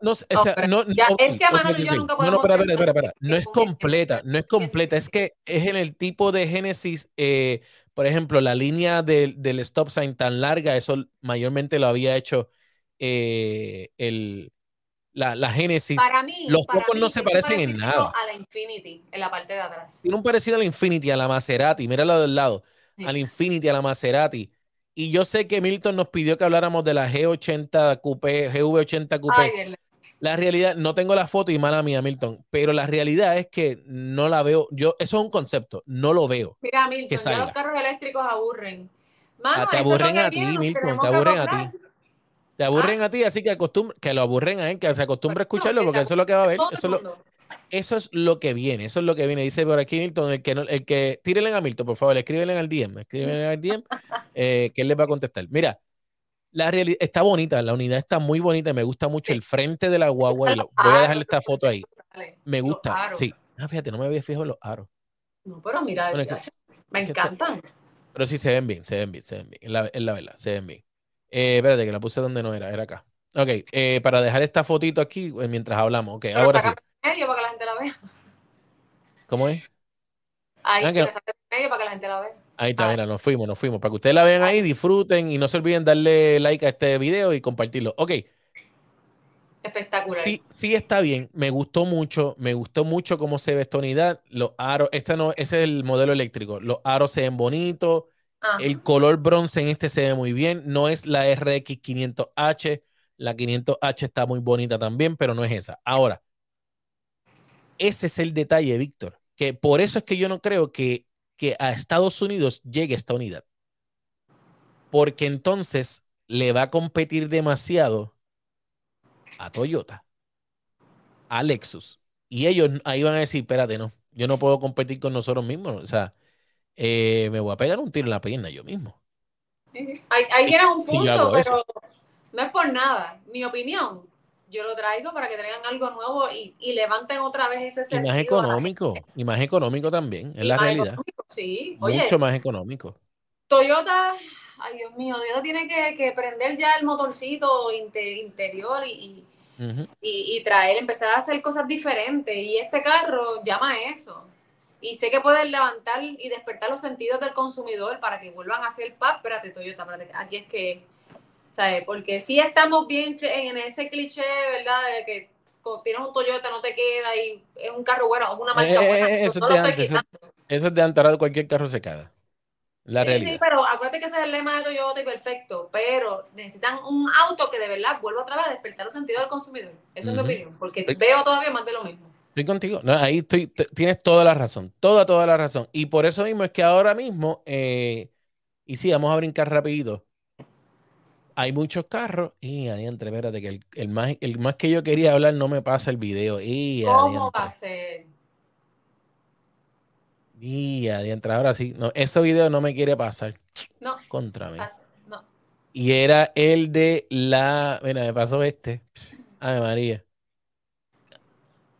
Speaker 3: no, es que a Manuel y yo nunca podemos. No, no, espera, espera, espera. No es completa, no es completa. Es que es en el tipo de Génesis. Eh, por ejemplo, la línea del, del stop sign tan larga, eso mayormente lo había hecho eh, el, la, la Génesis.
Speaker 2: Para mí,
Speaker 3: los pocos no se parecen en nada.
Speaker 2: A la Infinity, en la parte de atrás.
Speaker 3: Tiene un parecido a la Infinity, a la Maserati. Mira lo del lado. A la Infinity, a la Maserati. Y yo sé que Milton nos pidió que habláramos de la G80 Coupé, GV80 Coupé. la realidad, no tengo la foto y mala mía, Milton, pero la realidad es que no la veo. Yo, eso es un concepto, no lo veo.
Speaker 2: Mira, Milton, ya los carros eléctricos aburren.
Speaker 3: Ah, te aburren a ti, Milton, te aburren a ti. Te aburren a ti, así que que lo aburren a él, que se acostumbre a escucharlo, porque eso es lo que va a ver. Eso es lo, eso es lo que viene, eso es lo que viene. Dice por aquí Milton, el que, no, el que tírenle a Milton, por favor, escríbenle al DM, escríbenle al DM, eh, que él les va a contestar. Mira, la realidad está bonita, la unidad está muy bonita, me gusta mucho el frente de la guagua. voy a dejarle esta foto ahí. Me gusta, sí. Ah, fíjate, no me había fijado en los aros.
Speaker 2: No, pero mira, me encantan.
Speaker 3: Pero sí se ven bien, se ven bien, se ven bien. Es la, la verdad, se ven bien. Eh, espérate, que la puse donde no era, era acá. Ok, eh, para dejar esta fotito aquí mientras hablamos. Ok, ahora sí
Speaker 2: medio para que la gente la vea.
Speaker 3: ¿Cómo es?
Speaker 2: Ahí, ah, que medio para que la gente la vea.
Speaker 3: Ahí está, ah. mira, nos fuimos, nos fuimos. Para que ustedes la vean ahí, disfruten y no se olviden darle like a este video y compartirlo. Ok.
Speaker 2: Espectacular.
Speaker 3: Sí, sí está bien. Me gustó mucho. Me gustó mucho cómo se ve esta unidad. Los aros, este no, ese es el modelo eléctrico. Los aros se ven bonitos. El color bronce en este se ve muy bien. No es la RX 500H. La 500H está muy bonita también, pero no es esa. Ahora, ese es el detalle, Víctor, que por eso es que yo no creo que, que a Estados Unidos llegue esta unidad. Porque entonces le va a competir demasiado a Toyota, a Lexus. Y ellos ahí van a decir, espérate, no, yo no puedo competir con nosotros mismos. O sea, eh, me voy a pegar un tiro en la pierna yo mismo.
Speaker 2: Ahí, tienes un punto, pero no es por nada. Mi opinión, yo lo traigo para que traigan algo nuevo y, y levanten otra vez ese sentido.
Speaker 3: Y más económico, y más económico también, es la realidad.
Speaker 2: Sí,
Speaker 3: mucho más económico.
Speaker 2: Toyota, ay Dios mío, Toyota tiene que, que prender ya el motorcito interior y, y, y, traer, empezar a hacer cosas diferentes. Y este carro llama a eso. Y sé que pueden levantar y despertar los sentidos del consumidor para que vuelvan a hacer pap. Espérate, Toyota, espérate, aquí es que ¿sabes? Porque si estamos bien en ese cliché, ¿verdad? De que tienes un Toyota, no te queda y es un carro bueno, es una marca eh, buena.
Speaker 3: Eh, eso, es de antes, eso, es de antes, cualquier carro se queda. La sí, realidad.
Speaker 2: sí, pero acuérdate que ese es el lema de Toyota y perfecto, pero necesitan un auto que de verdad vuelva otra vez a despertar los sentidos del consumidor. Esa es mi opinión, porque veo todavía más de lo mismo.
Speaker 3: Estoy contigo. No, ahí estoy, tienes toda la razón, toda, toda la razón. Y por eso mismo es que ahora mismo, eh, y sí, vamos a brincar rapidito hay muchos carros. Y adiante, espérate, que el, más, el más que yo quería hablar no me pasa el video. Y
Speaker 2: ¿Cómo va a ser?
Speaker 3: De entrada, ahora sí. No, ese video no me quiere pasar.
Speaker 2: No,
Speaker 3: Contra mí.
Speaker 2: pasa, no.
Speaker 3: Y era el de la. Mira, me pasó este. Ay, María.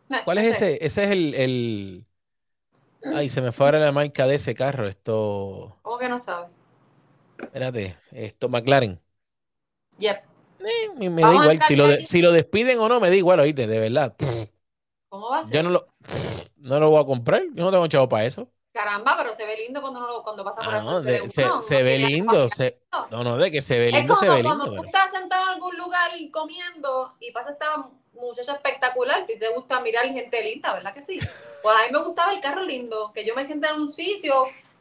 Speaker 2: No,
Speaker 3: ¿Cuál es ese? Ese es el, el- Ay, se me fue ahora la marca de ese carro. Esto.
Speaker 2: ¿Cómo que no sabes?
Speaker 3: Espérate. Esto, McLaren.
Speaker 2: Yep.
Speaker 3: Eh, me, me da igual. Si lo, de- si lo despiden o no, me da igual, oíste, de verdad.
Speaker 2: ¿Cómo va a ser?
Speaker 3: Yo no lo, no lo voy a comprar. Yo no tengo chavo para eso.
Speaker 2: Caramba, pero se ve lindo cuando, uno lo- cuando pasa por
Speaker 3: Ah, no,
Speaker 2: de
Speaker 3: de- se, se ve lindo. se- no, no, de que se ve
Speaker 2: Es
Speaker 3: lindo, se
Speaker 2: como
Speaker 3: ve
Speaker 2: cuando
Speaker 3: lindo.
Speaker 2: tú
Speaker 3: pero-
Speaker 2: estás sentado en algún lugar comiendo y pasa esta muchacha espectacular, y te gusta mirar gente linda, ¿verdad que sí? Pues a mí me gustaba el carro lindo, que yo me sienta en un sitio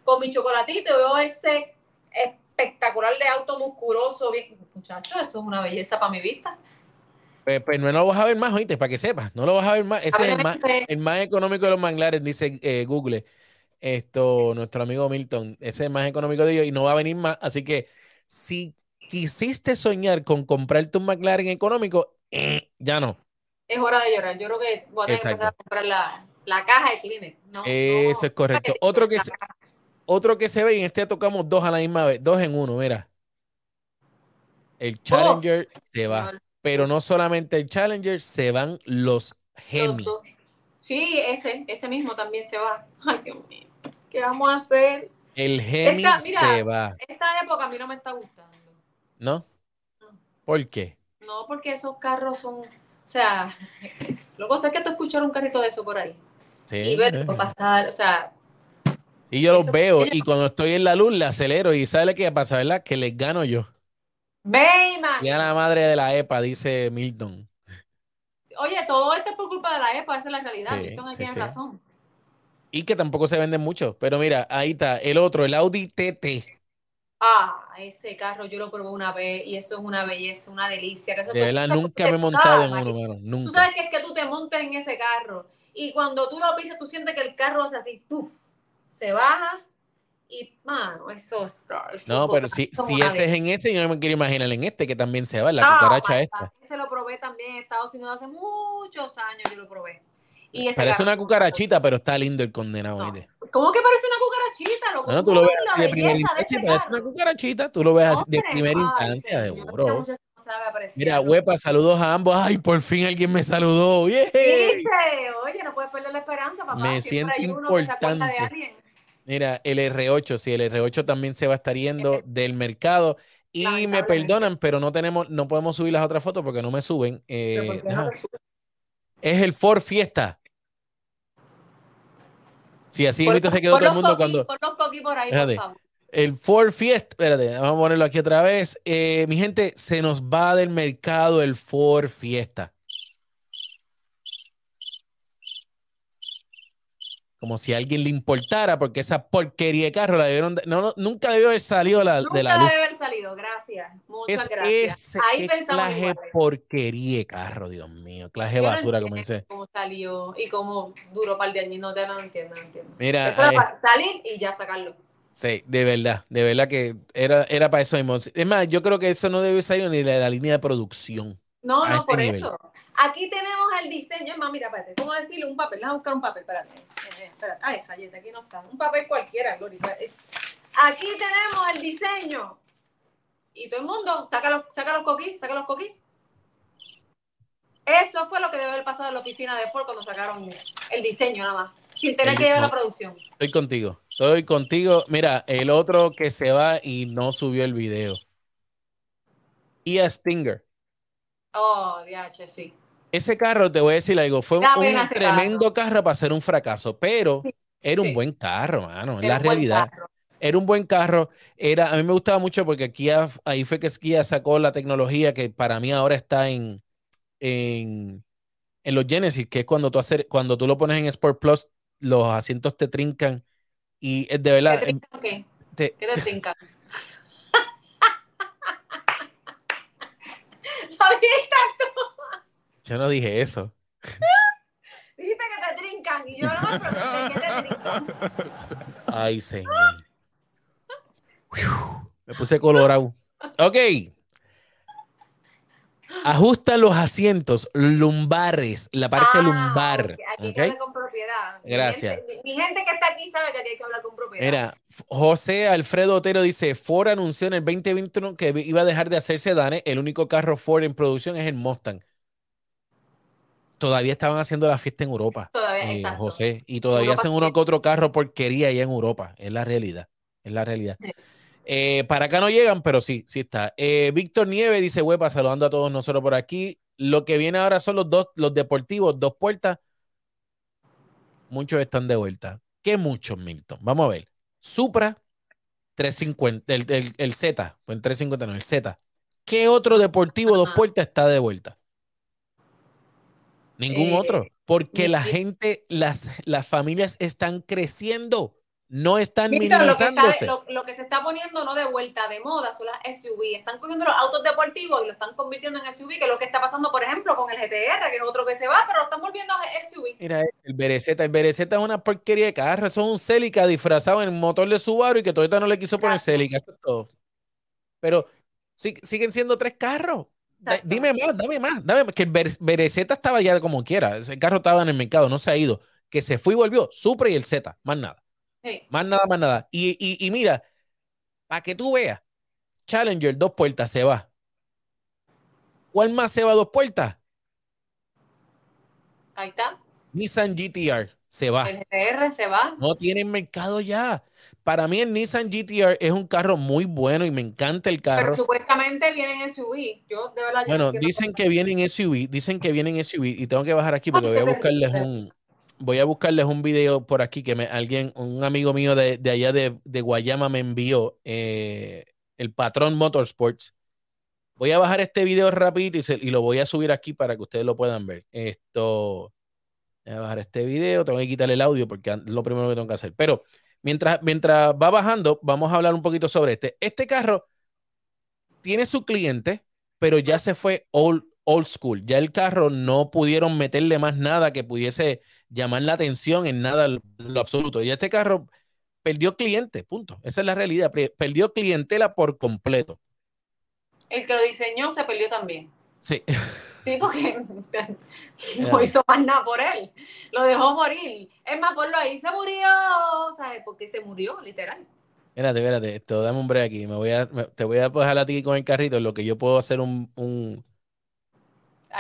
Speaker 2: con mi chocolatito y veo ese espectacular de auto musculoso. Bien... Muchacho, eso es una belleza para mi vista.
Speaker 3: Pues, pues no lo vas a ver más, oíste, para que sepas. No lo vas a ver más. Ese es el más, el más económico de los manglares, dice eh, Google. Esto, nuestro amigo Milton. Ese es el más económico de ellos y no va a venir más. Así que si quisiste soñar con comprarte un McLaren económico, eh, ya no.
Speaker 2: Es hora de llorar. Yo creo que voy a tener que empezar a comprar la, la caja de Kleenex. No,
Speaker 3: Eso
Speaker 2: no,
Speaker 3: es correcto. Otro que se-. Otro que se ve y en este tocamos dos a la misma vez, dos en uno, mira. El Challenger se va. Pero no solamente el Challenger, se van los
Speaker 2: dos. Sí, ese, ese mismo también se va. Ay, Dios mío. ¿Qué vamos a hacer?
Speaker 3: El
Speaker 2: Esta- mira.
Speaker 3: se va.
Speaker 2: Esta época a mí no me está gustando.
Speaker 3: ¿No?
Speaker 2: No.
Speaker 3: ¿Por qué?
Speaker 2: No, porque esos carros son, o sea, lo que es que tú escuchar un carrito de eso por ahí
Speaker 3: Sí,
Speaker 2: y verlo pasar, o sea,
Speaker 3: Y yo los veo y cuando estoy en la luz le acelero y ¿sabe qué pasa, verdad? Que les gano yo.
Speaker 2: ve,
Speaker 3: Y a
Speaker 2: man.
Speaker 3: la madre de la EPA, dice Milton.
Speaker 2: Oye, todo esto es por culpa de la EPA, esa es la realidad.
Speaker 3: Sí,
Speaker 2: Milton
Speaker 3: sí,
Speaker 2: tiene
Speaker 3: sí.
Speaker 2: razón.
Speaker 3: Y que tampoco se venden mucho. Pero mira, ahí está, el otro, el Audi TT.
Speaker 2: Ah, ese carro yo lo probé una vez y eso es una belleza, una delicia. Que eso
Speaker 3: De
Speaker 2: tú-
Speaker 3: verdad, nunca me he montado en uno, mano.
Speaker 2: Tú
Speaker 3: Nunca.
Speaker 2: sabes que es que tú te montes en ese carro y cuando tú lo pisas, tú sientes que el carro hace así, ¡puf! Se baja y, mano, eso eso
Speaker 3: No, pero si, si ese es en ese, yo no me quiero imaginar en este, que también se va, la cucaracha
Speaker 2: my
Speaker 3: esta.
Speaker 2: Ese lo probé también en Estados Unidos hace muchos años, yo lo probé. Y
Speaker 3: Parece una cucarachita, pero está lindo el condenado.
Speaker 2: No. ¿Cómo que parece una cucarachita? Loco?
Speaker 3: Bueno,
Speaker 2: ¿Tú
Speaker 3: tú lo
Speaker 2: no
Speaker 3: ves de primera instancia, parece una cucarachita, tú lo ves así de primera instancia, seguro.
Speaker 2: no sabe apreciar.
Speaker 3: Mira, huepa, saludos a ambos. Ay, por fin alguien me saludó.
Speaker 2: ¿Viste? Oye, no puedes perder la esperanza, papá.
Speaker 3: Me
Speaker 2: Siempre
Speaker 3: siento
Speaker 2: hay uno que se de
Speaker 3: importante.
Speaker 2: alguien.
Speaker 3: Mira, el R8, sí, el R8 también se va a estar yendo del mercado. Y me perdonan, pero no tenemos, no podemos subir las otras fotos porque no me suben. Eh,
Speaker 2: ¿por no
Speaker 3: es el Ford Fiesta. Sí, así ahorita se quedó todo el mundo
Speaker 2: coquí-
Speaker 3: cuando.
Speaker 2: pon los coquí por ahí, por favor.
Speaker 3: El Ford Fiesta, espérate, vamos a ponerlo aquí otra vez. Eh, mi gente, se nos va del mercado el Ford Fiesta. Como si a alguien le importara, porque esa porquería de carro la debieron. de- no, no, nunca debió haber salido la-
Speaker 2: Nunca
Speaker 3: de la luz.
Speaker 2: debe haber salido, gracias. Muchas
Speaker 3: Es,
Speaker 2: gracias.
Speaker 3: ese
Speaker 2: Ahí
Speaker 3: es
Speaker 2: pensamos
Speaker 3: clase
Speaker 2: iguales.
Speaker 3: porquería de carro, Dios mío. Clase
Speaker 2: no
Speaker 3: basura,
Speaker 2: entiendo
Speaker 3: como dice.
Speaker 2: Cómo salió y cómo duró un par de años. No, te- no entiendo, no entiendo.
Speaker 3: Mira,
Speaker 2: Eso era
Speaker 3: eh,
Speaker 2: para salir y ya sacarlo.
Speaker 3: Sí, de verdad, de verdad que era, era para eso mismo. Es más, yo creo que eso no debe salir ni de la línea de producción.
Speaker 2: No,
Speaker 3: a
Speaker 2: no, por
Speaker 3: nivel.
Speaker 2: eso. Aquí tenemos el diseño. Es más, mira, espérate. ¿Cómo decirle? Un papel. Déjame buscar un papel. Espérate. Eh, eh, espérate. Ay, Jayeta, aquí no está. Un papel cualquiera, Gloria. Eh, Aquí tenemos el diseño. Y todo el mundo, saca los, saca los coquís, saca los coquís. Eso fue lo que debe haber pasado en la oficina de Ford cuando sacaron el diseño nada más. Sin tener
Speaker 3: El-
Speaker 2: que llevar
Speaker 3: no.
Speaker 2: la producción.
Speaker 3: Estoy contigo, estoy contigo. Mira, el otro que se va y no subió el video. Kia Stinger.
Speaker 2: Oh, DH, sí.
Speaker 3: Ese carro, te voy a decir algo, fue un,
Speaker 2: Da
Speaker 3: tremendo carro. para ser un fracaso, pero
Speaker 2: Sí,
Speaker 3: era un buen carro, mano, en
Speaker 2: Era
Speaker 3: la realidad.
Speaker 2: carro.
Speaker 3: Era un buen carro. Era, a mí me gustaba mucho porque Kia, ahí fue que Kia sacó la tecnología que para mí ahora está en, en, en los Genesis, que es cuando tú, hacer, cuando tú lo pones en Sport Plus, los asientos te trincan. Y es de verdad,
Speaker 2: ¿Qué te trincan qué?
Speaker 3: te-
Speaker 2: ¿Qué te trincan? ¿Lo dijiste?
Speaker 3: yo no dije eso.
Speaker 2: Dijiste que te trincan y yo no, pero ¿de qué te trincan?
Speaker 3: Ay, señor. Me puse colorado. Ok. Ajusta los asientos lumbares, la parte
Speaker 2: Ah,
Speaker 3: lumbar.
Speaker 2: ok, Hay que
Speaker 3: Gracias.
Speaker 2: Mi gente, que está aquí sabe que aquí hay que hablar con propiedad.
Speaker 3: Mira, José Alfredo Otero dice, Ford anunció en el 2021 que iba a dejar de hacer sedanes. El único carro Ford en producción es el Mustang. Todavía estaban haciendo la fiesta en Europa.
Speaker 2: Todavía,
Speaker 3: eh,
Speaker 2: exacto.
Speaker 3: José. Y todavía
Speaker 2: Europa
Speaker 3: hacen uno que otro carro porquería allá en Europa. Es la realidad. Es la realidad.
Speaker 2: Sí.
Speaker 3: Eh, para acá no llegan, pero sí, sí está. Eh, Víctor Nieve dice, huepa, saludando a todos nosotros por aquí. Lo que viene ahora son los dos, los deportivos, dos puertas. Muchos están de vuelta. ¿Qué muchos, Milton? Vamos a ver. Supra 350, el, el, el Z, pues 350 no, el Z. ¿Qué otro deportivo dos puertas está de vuelta? Ningún
Speaker 2: Eh,
Speaker 3: otro. Porque la gente, las, las familias están creciendo, no están
Speaker 2: Víctor, lo que, está,
Speaker 3: minimizándose.
Speaker 2: lo, lo que se está poniendo no de vuelta de moda son las SUV. Están cogiendo los autos deportivos y lo están convirtiendo en SUV, que es lo que está pasando, por ejemplo, con el GTR, que es otro que se va, pero lo están volviendo a SUV.
Speaker 3: Mira, el Bereceta, el Bereceta es una porquería de carro, eso es un Celica disfrazado en el motor de Subaru y que Toyota no le quiso poner
Speaker 2: Exacto.
Speaker 3: Celica, eso es todo. Pero sí- siguen siendo tres carros.
Speaker 2: Exacto.
Speaker 3: dime más, dame más, dame más, que el Ber- Bereceta estaba ya como quiera, ese carro estaba en el mercado, no se ha ido, que se fue y volvió, Supra y el Z, más nada,
Speaker 2: Sí.
Speaker 3: más nada, más nada. Y, y, y mira, para que tú veas, Challenger, dos puertas, se va. ¿Cuál más se va dos puertas?
Speaker 2: Ahí está.
Speaker 3: Nissan GTR, se va.
Speaker 2: El GTR se va.
Speaker 3: No tienen mercado ya. Para mí el Nissan GTR es un carro muy bueno y me encanta el
Speaker 2: Pero
Speaker 3: carro.
Speaker 2: supuestamente vienen SUV. Yo, de verdad, yo no
Speaker 3: Bueno, dicen que vienen SUV, dicen que vienen SUV y tengo que bajar aquí porque
Speaker 2: Ay,
Speaker 3: voy a buscarles un voy a buscarles un video por aquí que me alguien, un amigo mío de, de allá de, de Guayama me envió eh, el patrón Motorsports. Voy a bajar este video rapidito y, lo voy a subir aquí para que ustedes lo puedan ver. Esto, voy a bajar este video, tengo que quitarle el audio porque es lo primero que tengo que hacer. Pero mientras, mientras va bajando, vamos a hablar un poquito sobre este. Este carro tiene su cliente, pero ya se fue old school. Ya el carro no pudieron meterle más nada que pudiese llamar la atención en nada lo absoluto. Y este carro perdió cliente, punto. Esa es la realidad. Pe- Perdió clientela por completo.
Speaker 2: El que lo diseñó se perdió también.
Speaker 3: Sí.
Speaker 2: Sí, porque no hizo más nada por él. Lo dejó morir. Es más, ponlo ahí, se murió. ¿Sabes? Porque se murió, literal.
Speaker 3: Espérate, espérate, esto, dame un break aquí. Me voy a, me- te voy a dejar a ti con el carrito en lo que yo puedo hacer un.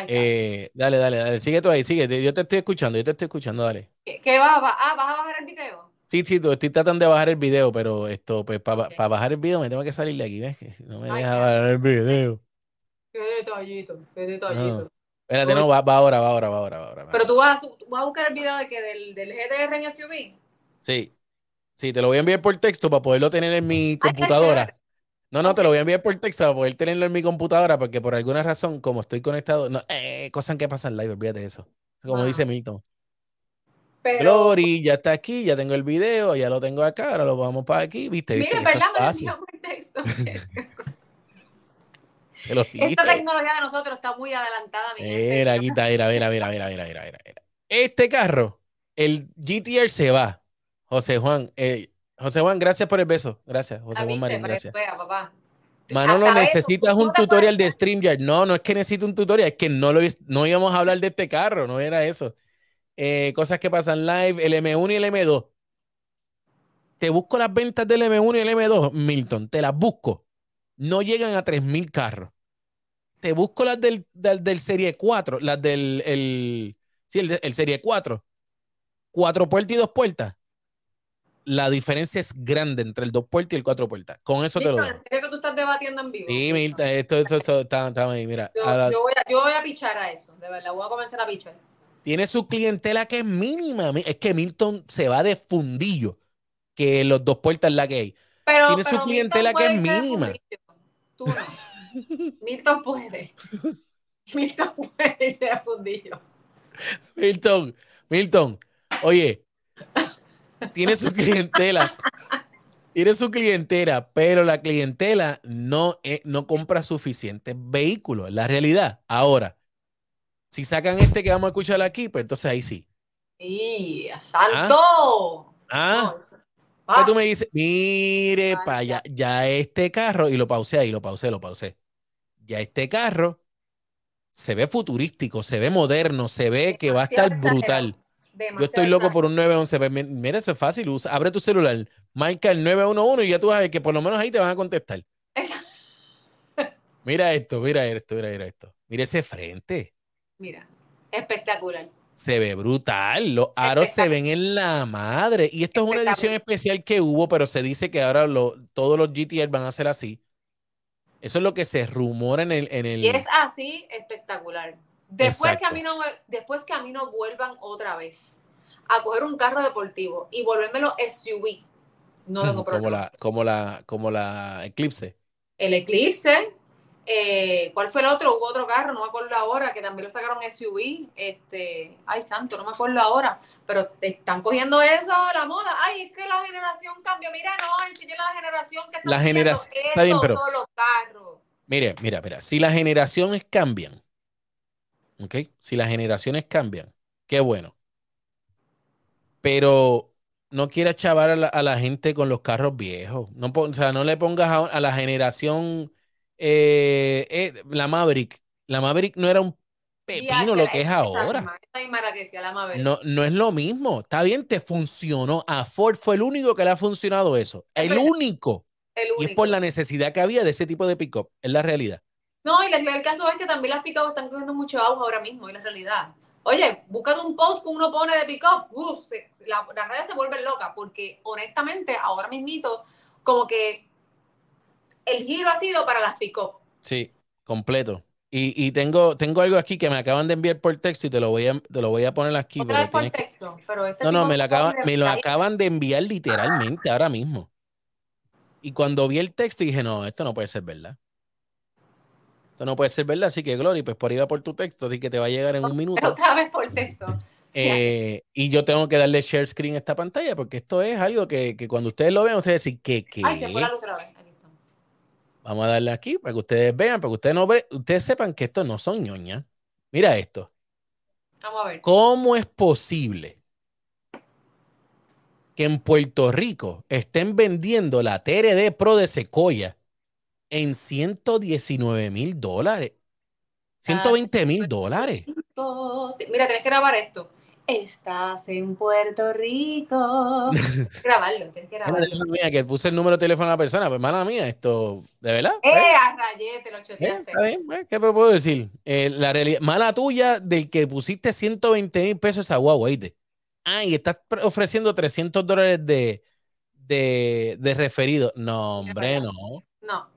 Speaker 3: Eh, dale, dale, dale. Sigue tú ahí, sigue. Yo te estoy escuchando, yo te estoy escuchando, dale.
Speaker 2: ¿Qué, qué va? va? Ah, ¿vas a bajar el video?
Speaker 3: Sí, sí, estoy tratando de bajar el video, pero esto, pues, para
Speaker 2: Ok.
Speaker 3: bajar el video me tengo que salir de aquí, ¿ves? Que No me
Speaker 2: Ay,
Speaker 3: deja
Speaker 2: qué-
Speaker 3: bajar el video.
Speaker 2: Qué detallito, qué detallito.
Speaker 3: Espérate, no, va, va ahora, va ahora, va ahora, va ahora.
Speaker 2: Pero tú vas, a, vas a buscar el video de que del, del GTR en SUV.
Speaker 3: Sí, sí, te lo voy a enviar por texto para poderlo tener en mi computadora. No, no, te lo voy a enviar por texto para poder tenerlo en mi computadora, porque por alguna razón, como estoy conectado, no, eh, cosas que pasan live, olvídate de eso. Como dice ah. Mito.
Speaker 2: Pero...
Speaker 3: Glory, ya está aquí, ya tengo el video, ya lo tengo acá, ahora lo vamos para aquí, viste. Mira,
Speaker 2: ¿verdad?
Speaker 3: Es
Speaker 2: por texto.
Speaker 3: te lo
Speaker 2: Esta tecnología de nosotros está muy adelantada, mi
Speaker 3: Era, gente. Guita, era, era, era, era, era, era, era, Este carro, el GTR se va. José Juan, eh, José Juan, gracias por el beso. Gracias, José
Speaker 2: Ah,
Speaker 3: Juan. Marín, gracias.
Speaker 2: veas, papá.
Speaker 3: Manolo,
Speaker 2: Hasta eso,
Speaker 3: necesitas
Speaker 2: tú
Speaker 3: un tutorial de
Speaker 2: puedes-
Speaker 3: StreamYard. No, no es que necesito un tutorial, es que no, lo, no íbamos a hablar de este carro, no era eso. Eh, cosas que pasan live, el M1 y el M2. Te busco las ventas del M1 y el M2, Milton, te las busco. No llegan a 3.000 carros. Te busco las del, del, del Serie 4, las del el, sí, el, el Serie 4. Cuatro puertas y dos puertas. La diferencia es grande entre el dos puertas y el cuatro puertas. Con eso te lo doy.
Speaker 2: ¿en que tú estás debatiendo en vivo?
Speaker 3: Sí, Milton, esto, esto, esto está, está ahí, mira.
Speaker 2: Yo,
Speaker 3: a la-
Speaker 2: yo voy a, yo voy a pichar a eso, de verdad, voy a comenzar a pichar.
Speaker 3: tiene su clientela que es mínima. Es que Milton se va de fundillo, que los dos puertas es la que hay.
Speaker 2: Pero,
Speaker 3: Tiene su clientela que es mínima.
Speaker 2: Tú no. Milton puede. Milton puede irse de fundillo.
Speaker 3: Milton, Milton, oye, tiene su clientela. Tiene su clientela, pero la clientela no, eh, no compra suficientes vehículos. La realidad. Ahora, si sacan este que vamos a escuchar aquí, pues entonces ahí sí.
Speaker 2: ¡Y asalto!
Speaker 3: Ah,
Speaker 2: No, Ah,
Speaker 3: tú me dices, mire, para
Speaker 2: ya.
Speaker 3: allá, ya este carro, y lo pausé ahí, lo pausé, lo pausé. Ya este carro se ve futurístico, se ve moderno, se ve que va a estar
Speaker 2: Demasiado.
Speaker 3: Yo estoy loco por un 911. Pues, mira, eso es fácil. Usa, abre tu celular, marca el 911 y ya tú vas a ver que por lo menos ahí te van a contestar. mira esto, mira esto, mira, mira esto. Mira ese frente.
Speaker 2: Mira, espectacular.
Speaker 3: Se ve brutal. Los aros se ven en la madre. Y esto es una edición especial que hubo, pero se dice que ahora todos los GTR van a ser así. Eso es lo que se rumora en el. En el...
Speaker 2: Y es así espectacular. Después que, a mí no, después que a mí no vuelvan otra vez a coger un carro deportivo y volvérmelo SUV, no tengo
Speaker 3: problema. Como la, como la, como la Eclipse.
Speaker 2: El Eclipse, eh, ¿Cuál fue el otro? Hubo otro carro, no me acuerdo ahora, que también lo sacaron SUV. Este, ay, santo, no me acuerdo ahora. Pero están cogiendo eso, la moda. Ay, es que la generación cambió. Mira, no, enseñé la generación que está
Speaker 3: La generación. Está bien, pero. Los carros. Mire, mira, mira. Si las generaciones cambian, ¿ok? Si las generaciones cambian, qué bueno. Pero no quiera chavar a la, gente con los carros viejos. No, o sea, no le pongas a la generación eh, eh, la Maverick, la Maverick no era un pepino lo que es ahora. No, no es lo mismo. Está bien, te funcionó. A Ford fue el único que le ha funcionado eso. El único. Y es por la necesidad que había de ese tipo de pick-up. Es la realidad.
Speaker 2: No, y el, caso es que también las pick-up están cogiendo mucho auge ahora mismo, y la realidad. Oye, búscate un post que uno pone de pick-up. La, las redes se vuelven locas porque honestamente ahora mismito como que el giro ha sido para las pick
Speaker 3: Sí, completo. Y, tengo, tengo algo aquí que me acaban de enviar por texto y te lo voy a, te lo voy a poner aquí.
Speaker 2: Otra por texto, pero este
Speaker 3: No, no, me, me lo acaban de enviar literalmente ahora mismo. Y cuando vi el texto dije, no, esto no puede ser verdad. Esto no puede ser verdad, así que Glory, pues por ahí va por tu texto, así que te va a llegar en un minuto.
Speaker 2: Otra vez por texto.
Speaker 3: Eh, y yo tengo que darle share screen a esta pantalla porque esto es algo que, cuando ustedes lo vean, ustedes dicen que...
Speaker 2: Ay, se fue la otra vez.
Speaker 3: Vamos a darle aquí para que ustedes vean, para que ustedes, no, ustedes sepan que estos no son ñoñas. Mira esto.
Speaker 2: Vamos a ver.
Speaker 3: ¿Cómo es posible que en Puerto Rico estén vendiendo la TRD Pro de Sequoia en 119 mil dólares? 120 mil dólares.
Speaker 2: Mira, tienes que grabar esto. Estás en Puerto Rico. grabarlo, tienes que grabarlo.
Speaker 3: Mira, que puse el número de teléfono a la persona, pues mala mía, esto, ¿de verdad?
Speaker 2: ¡Eh, a rayete, lo choteaste!
Speaker 3: Eh, ¿Qué puedo decir? Eh, la realidad, mala tuya del que pusiste 120 mil pesos a Huawei. Ah, y estás ofreciendo 300 dólares de, de, de referido. No, hombre,
Speaker 2: no. No.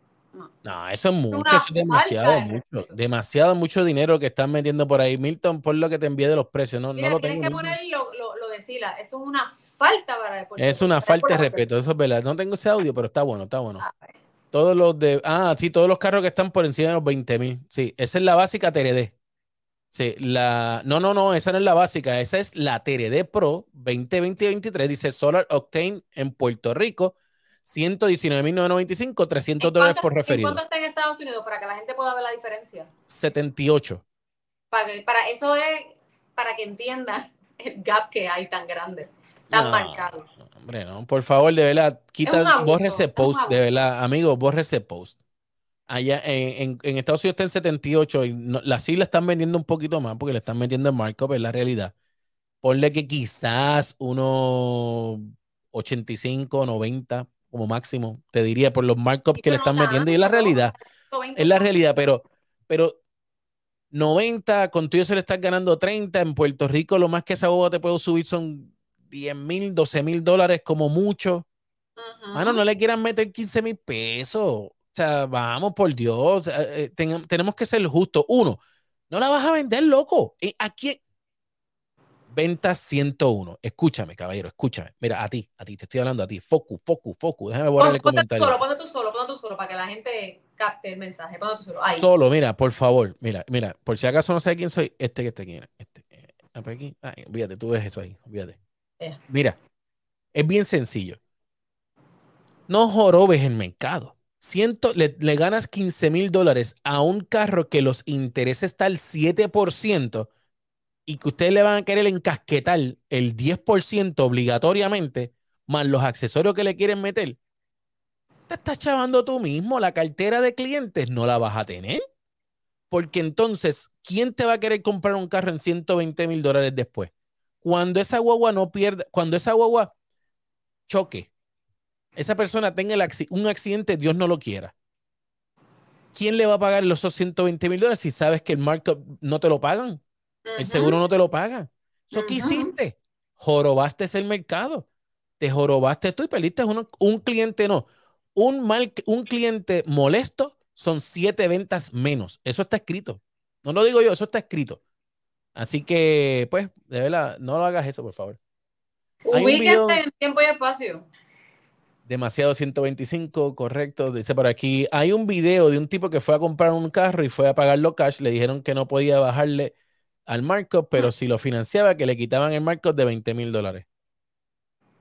Speaker 3: No, eso es mucho, eso es demasiado mucho. Demasiado mucho dinero que están metiendo por ahí. Milton, por lo que te envié de los precios, no, no lo tengo.
Speaker 2: Tienes que poner lo, lo, de Sila. Eso es una falta para
Speaker 3: Es una falta de respeto, eso es verdad. No tengo ese audio, pero está bueno, está bueno. Todos los de. Ah, sí, todos los carros que están por encima de los 20 mil. Sí, esa es la básica TRD. Sí, la. No, no, no, esa no es la básica. Esa es la TRD Pro 2020-23. Dice Solar Octane en Puerto Rico 119.995, 300 dólares por referido.
Speaker 2: ¿Cuánto está en Estados Unidos para que la gente pueda ver la diferencia?
Speaker 3: 78.
Speaker 2: Para, para eso es para que entiendan el gap que hay tan grande, tan marcado.
Speaker 3: hombre, no, por favor, de verdad, quita, borre ese post, de verdad, amigo, borre ese post. Allá en, en, Estados Unidos está en 78 y las siglas están vendiendo un poquito más porque le están metiendo en markup, es la realidad. Ponle que quizás unos 85, 90 como máximo, te diría, por los markups que le están metiendo. Y es la realidad. Es la realidad, pero, pero 90, con tuyo se le estás ganando 30. En Puerto Rico, lo más que esa boba te puedo subir son 10 mil, 12 mil dólares, como mucho. Mano, no le quieran meter 15 mil pesos. O sea, vamos, por Dios. Eh, eh, tenemos que ser justos. Uno, no la vas a vender, loco. ¿A Venta 101. Escúchame, caballero, escúchame. Mira, a ti, a ti, te estoy hablando a ti. Focus, focus, focus. Déjame borrar el comentario.
Speaker 2: Solo, ponte tú solo, ponte tú solo, para que la gente capte el mensaje. Ponte tú solo. Ahí.
Speaker 3: Solo, mira, por favor. Mira, mira, por si acaso no sé quién soy, este que. Este, eh, aquí. Ay, olvídate, tú ves eso ahí, olvídate. Eh. Mira, es bien sencillo. No jorobes el mercado. Ciento, le, le ganas 15 mil dólares a un carro que los intereses está al 7% y que ustedes le van a querer encasquetar el 10% obligatoriamente, más los accesorios que le quieren meter, te estás chavando tú mismo. La cartera de clientes no la vas a tener. Porque entonces, ¿quién te va a querer comprar un carro en 120 mil dólares después? cuando esa guagua no pierda, cuando esa guagua choque, esa persona tenga un accidente, Dios no lo quiera. ¿Quién le va a pagar los 120 mil dólares si sabes que el markup no te lo pagan? El seguro no te lo paga. ¿Eso qué hiciste? Jorobaste el mercado. Te jorobaste tú y perdiste un cliente, no. Un, mal, un cliente molesto son siete ventas menos. Eso está escrito. No lo digo yo, eso está escrito. Así que, pues, de verdad, no lo hagas eso, por favor.
Speaker 2: Ubíquete en tiempo y espacio.
Speaker 3: Demasiado 125, correcto. Dice por aquí, hay un video de un tipo que fue a comprar un carro y fue a pagarlo cash. Le dijeron que no podía bajarle al markup, pero si lo financiaba, que le quitaban el markup de 20 mil dólares.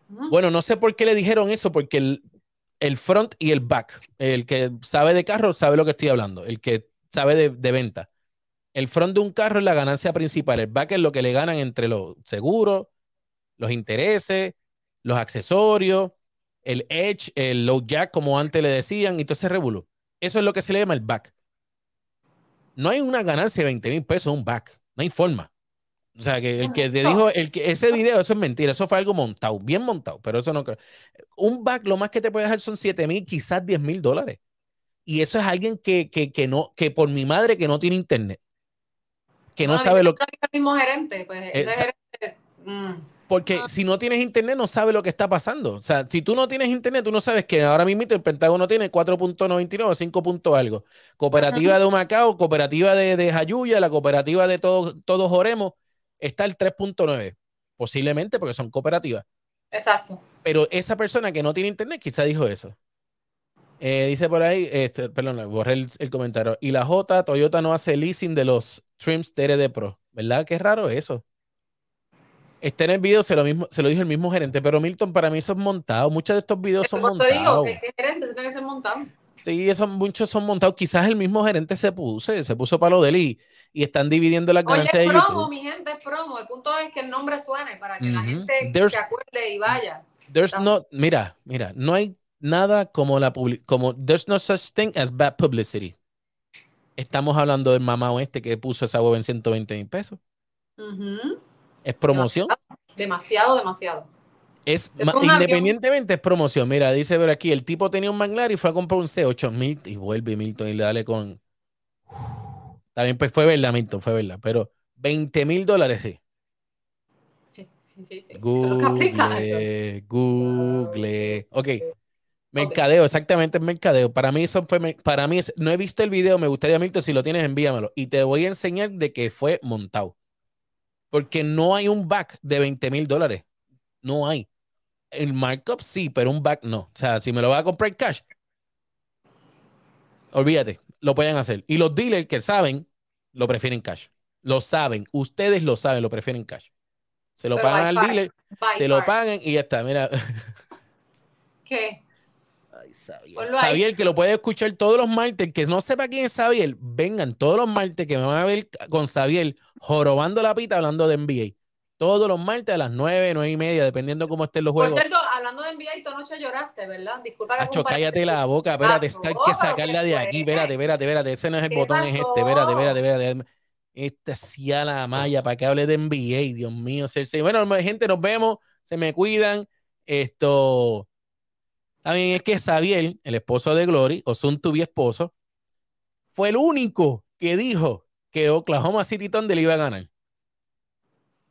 Speaker 3: Bueno, no sé por qué le dijeron eso, porque el, el, front y el back, el que sabe de carro sabe lo que estoy hablando, el que sabe de, de venta. El front de un carro es la ganancia principal, el back es lo que le ganan entre los seguros, los intereses, los accesorios, el edge, el low jack, como antes le decían, y todo ese revuelo. Eso es lo que se le llama el back. No hay una ganancia de 20 mil pesos un back, no hay forma. O sea, que el que te dijo, el que, ese video, eso es mentira, eso fue algo montado, bien montado, pero eso no creo. Un back, lo más que te puede dejar son 7 mil, quizás 10 mil dólares. Y eso es alguien que, que, que, no, que por mi madre que no tiene internet, que no, sabe lo que...
Speaker 2: El mismo gerente, pues ese gerente...
Speaker 3: Mm. Porque si no tienes internet, no sabes lo que está pasando. O sea, si tú no tienes internet, tú no sabes que ahora mismo el Pentágono tiene 4.99, 5. algo. Cooperativa de Humacao, cooperativa de, de Jayuya, la cooperativa de todos, todos Oremos, está el 3.9. Posiblemente porque son cooperativas.
Speaker 2: Exacto.
Speaker 3: Pero esa persona que no tiene internet quizá dijo eso. Eh, dice por ahí, este, perdón, borré el, comentario. Y la J, Toyota no hace leasing de los trims TRD Pro. ¿Verdad? Qué raro eso. Está en el video, se lo, mismo, se lo dijo el mismo gerente, pero Milton, para mí eso es montado. Muchos de estos videos son montados. Te digo,
Speaker 2: que, gerente tiene que ser montado.
Speaker 3: Sí, esos, muchos son montados. Quizás el mismo gerente se puso, se puso para lo de él y, están dividiendo las ganancias
Speaker 2: Oye, es promo, mi gente, es promo. El punto es que el nombre suene para que la gente se acuerde y vaya.
Speaker 3: There's no, mira, mira, no hay nada como la como there's no such thing as bad publicity. Estamos hablando del mamá este que puso esa web en 120 mil pesos. Es promoción.
Speaker 2: Demasiado, demasiado.
Speaker 3: Es, independientemente es promoción. Mira, dice ver aquí, el tipo tenía un Manglar y fue a comprar un C8 mil y vuelve Milton y le dale con. También pues fue verdad, Milton, fue verdad. Pero 20 mil dólares sí.
Speaker 2: Sí, sí, sí.
Speaker 3: Google, Google. Ok. Mercadeo, exactamente, es mercadeo. Para mí eso fue, para mí, no he visto el video, me gustaría, Milton, si lo tienes, envíamelo. Y te voy a enseñar de que fue montado. Porque no hay un back de 20 mil dólares. No hay. El markup sí, pero un back no. O sea, si me lo voy a comprar cash, olvídate, lo pueden hacer. Y los dealers que saben, lo prefieren cash. Lo saben, ustedes lo saben, lo prefieren cash. Se lo pagan al dealer, se lo pagan y ya está. Mira.
Speaker 2: ¿Qué?
Speaker 3: Ay, que lo puede escuchar todos los martes. Que no sepa quién es Xavier, vengan todos los martes que me van a ver con Xavier jorobando la pita hablando de NBA. Todos los martes a las 9, 9 y media, dependiendo cómo estén los juegos.
Speaker 2: Por cierto, hablando de NBA, tu noche lloraste, ¿verdad? Disculpa que
Speaker 3: Acho, cállate la boca, espérate, hay que sacarla de aquí, espérate, espérate, espérate, ese no es el botón, es este, espérate, espérate, espérate. Esta sí a la malla para que hable de NBA, Dios mío. Bueno, gente, nos vemos, se me cuidan. Esto, también es que Xavier, el esposo de Glory, o Sun Tubi esposo, fue el único que dijo que Oklahoma City Thunder le iba a ganar.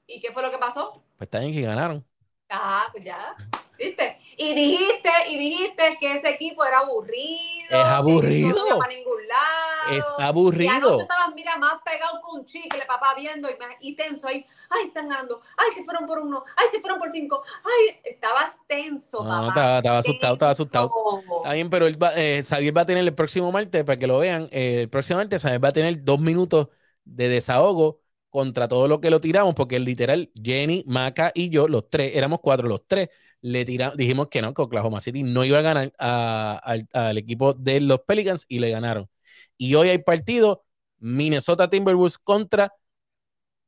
Speaker 2: ¿Y qué fue lo que pasó?
Speaker 3: Pues también que ganaron.
Speaker 2: Ah, pues ya. ¿Viste? Y dijiste, y dijiste que ese equipo era aburrido.
Speaker 3: Es aburrido.
Speaker 2: No para ningún lado.
Speaker 3: Es aburrido. Y
Speaker 2: estabas, mira, más pegado con un chicle, papá, viendo y, y, tenso ahí. Ay, están ganando. Ay, se fueron por uno. Ay, se fueron por cinco. Ay, estabas tenso, no,
Speaker 3: Estaba, estaba asustado, estaba asustado. Está bien, pero él va, eh, Xavier va a tener el próximo martes, para que lo vean, eh, el próximo martes Xavier va a tener dos minutos de desahogo contra todo lo que lo tiramos, porque literal, Jenny, Maca y yo, los tres, éramos cuatro, los tres, le tiramos, dijimos que no, que Oklahoma City no iba a ganar al equipo de los Pelicans y le ganaron. Y hoy hay partido Minnesota Timberwolves contra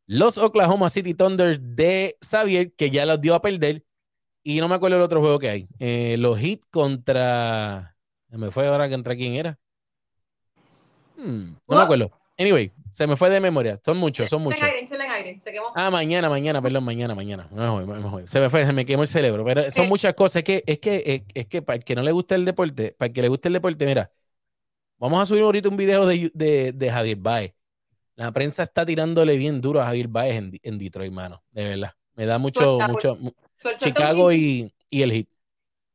Speaker 3: los Oklahoma City Thunders de Xavier, que ya los dio a perder. Y no me acuerdo el otro juego que hay. Eh, los Heat contra. Me fue ahora contra quién era. Hmm, no me acuerdo. Anyway, se me fue de memoria. Son muchos, son muchos.
Speaker 2: Aire, se quemó.
Speaker 3: Ah, mañana, mañana, perdón, mañana, mañana. Mejor, mejor. Se me fue, se me quemó el cerebro. Pero son
Speaker 2: Eh.
Speaker 3: muchas cosas. Es que, es que, es, es que para el que no le gusta el deporte, para el que le guste el deporte, mira, vamos a subir ahorita un video de, de, de Javier Baez. La prensa está tirándole bien duro a Javier Baez en, en Detroit, mano. De verdad. Me da mucho,
Speaker 2: Suelta,
Speaker 3: mucho.
Speaker 2: Suelta
Speaker 3: Chicago y, y el Heat.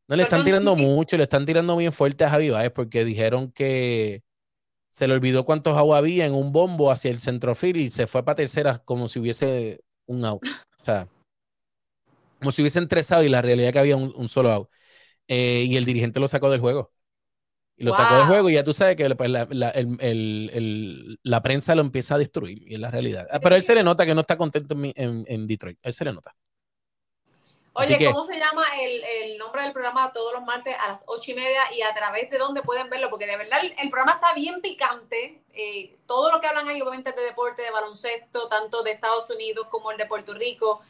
Speaker 3: No le están tirando mucho, le están tirando bien fuerte a Javi Baez porque dijeron que se le olvidó cuántos agua había en un bombo hacia el centrofil y se fue para tercera como si hubiese un out. O sea, como si hubiesen tres y la realidad es que había un, un solo out. Eh, y el dirigente lo sacó del juego. Y lo sacó del juego y ya tú sabes que pues, la, la- el- el- el- la prensa lo empieza a destruir y es la realidad. Ah, Pero a él se le nota que no está contento en, en- en Detroit. A él se le nota.
Speaker 2: Oye,
Speaker 3: que-
Speaker 2: ¿cómo se llama el, el nombre del programa todos los martes a las ocho y media y a través de dónde pueden verlo? Porque de verdad el, el programa está bien picante. eh, todo lo que hablan ahí, obviamente, es de deporte, de baloncesto, tanto de Estados Unidos como el de Puerto Rico.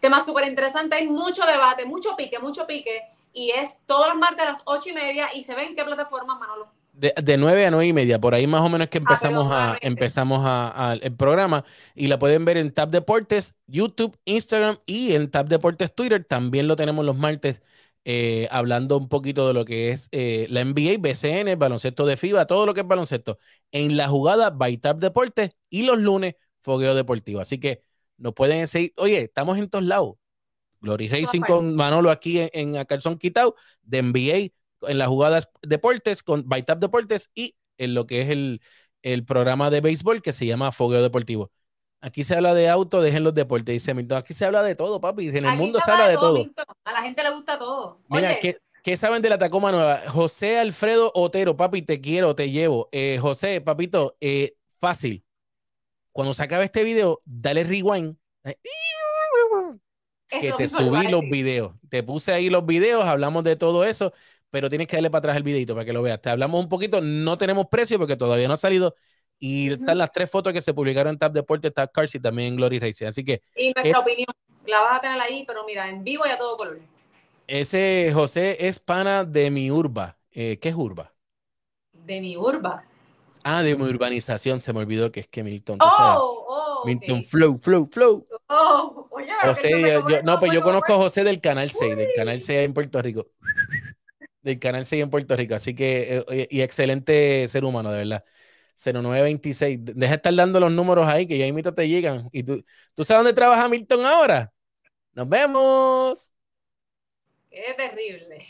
Speaker 2: Temas súper interesantes. Hay mucho debate, mucho pique, mucho pique. Y es todos los martes a las ocho y media. ¿Y se ve en qué plataforma, Manolo?
Speaker 3: De, de 9 a 9 y media, por ahí más o menos que
Speaker 2: perdón,
Speaker 3: empezamos a empezamos a, a- el programa y la pueden ver en Tab Deportes, YouTube, Instagram y en Tab Deportes Twitter. También lo tenemos los martes eh, hablando un poquito de lo que es eh, la NBA, BCN, baloncesto de FIBA, todo lo que es baloncesto en la jugada by Tab Deportes y los lunes Fogueo Deportivo. Así que nos pueden seguir. Oye, estamos en todos lados. Glory Racing con Manolo aquí en, en A Calzón Quitao, de NBA en las jugadas deportes con Bytap Deportes y en lo que es el, el programa de béisbol que se llama Fogueo Deportivo. Aquí se habla de auto, dejen los deportes, dice Milton. Aquí se habla de todo, papi. En el
Speaker 2: Aquí
Speaker 3: mundo se habla de todo.
Speaker 2: Milton. A la gente le gusta todo.
Speaker 3: Mira,
Speaker 2: Oye,
Speaker 3: ¿qué, qué saben de la Tacoma Nueva? José Alfredo Otero, papi, te quiero, te llevo. Eh, José, papito, eh, fácil. Cuando se acabe este video, dale rewind. que
Speaker 2: eso
Speaker 3: te subí los videos. Te puse ahí los videos, hablamos de todo eso, pero tienes que darle para atrás el videito para que lo veas. Te hablamos un poquito, no tenemos precio porque todavía no ha salido. Y están las tres fotos que se publicaron en Tab Deportes, Tab Cars y también en Glory Racing. Así que
Speaker 2: Y nuestra opinión, la vas a tener ahí, pero mira, en vivo y a todo color.
Speaker 3: ese José es pana de mi urba. Eh, ¿Qué es urba?
Speaker 2: De mi urba.
Speaker 3: Ah, de mi urbanización. Se me olvidó que es que Milton. sabes.
Speaker 2: Oh, oh,
Speaker 3: Milton. Flow, Flow, Flow.
Speaker 2: Oh, oye,
Speaker 3: José, yo- no,
Speaker 2: ¿Cómo
Speaker 3: pues yo
Speaker 2: ¿Cómo
Speaker 3: conozco a? José del Canal 6, del Canal 6 en Puerto Rico. Del Canal 6 en Puerto Rico. Así que, eh, y excelente ser humano, de verdad. 0926. Deja de estar dando los números ahí, que ya imito te llegan. ¿Y tú, tú sabes dónde trabaja Milton ahora? Nos vemos.
Speaker 2: Qué terrible.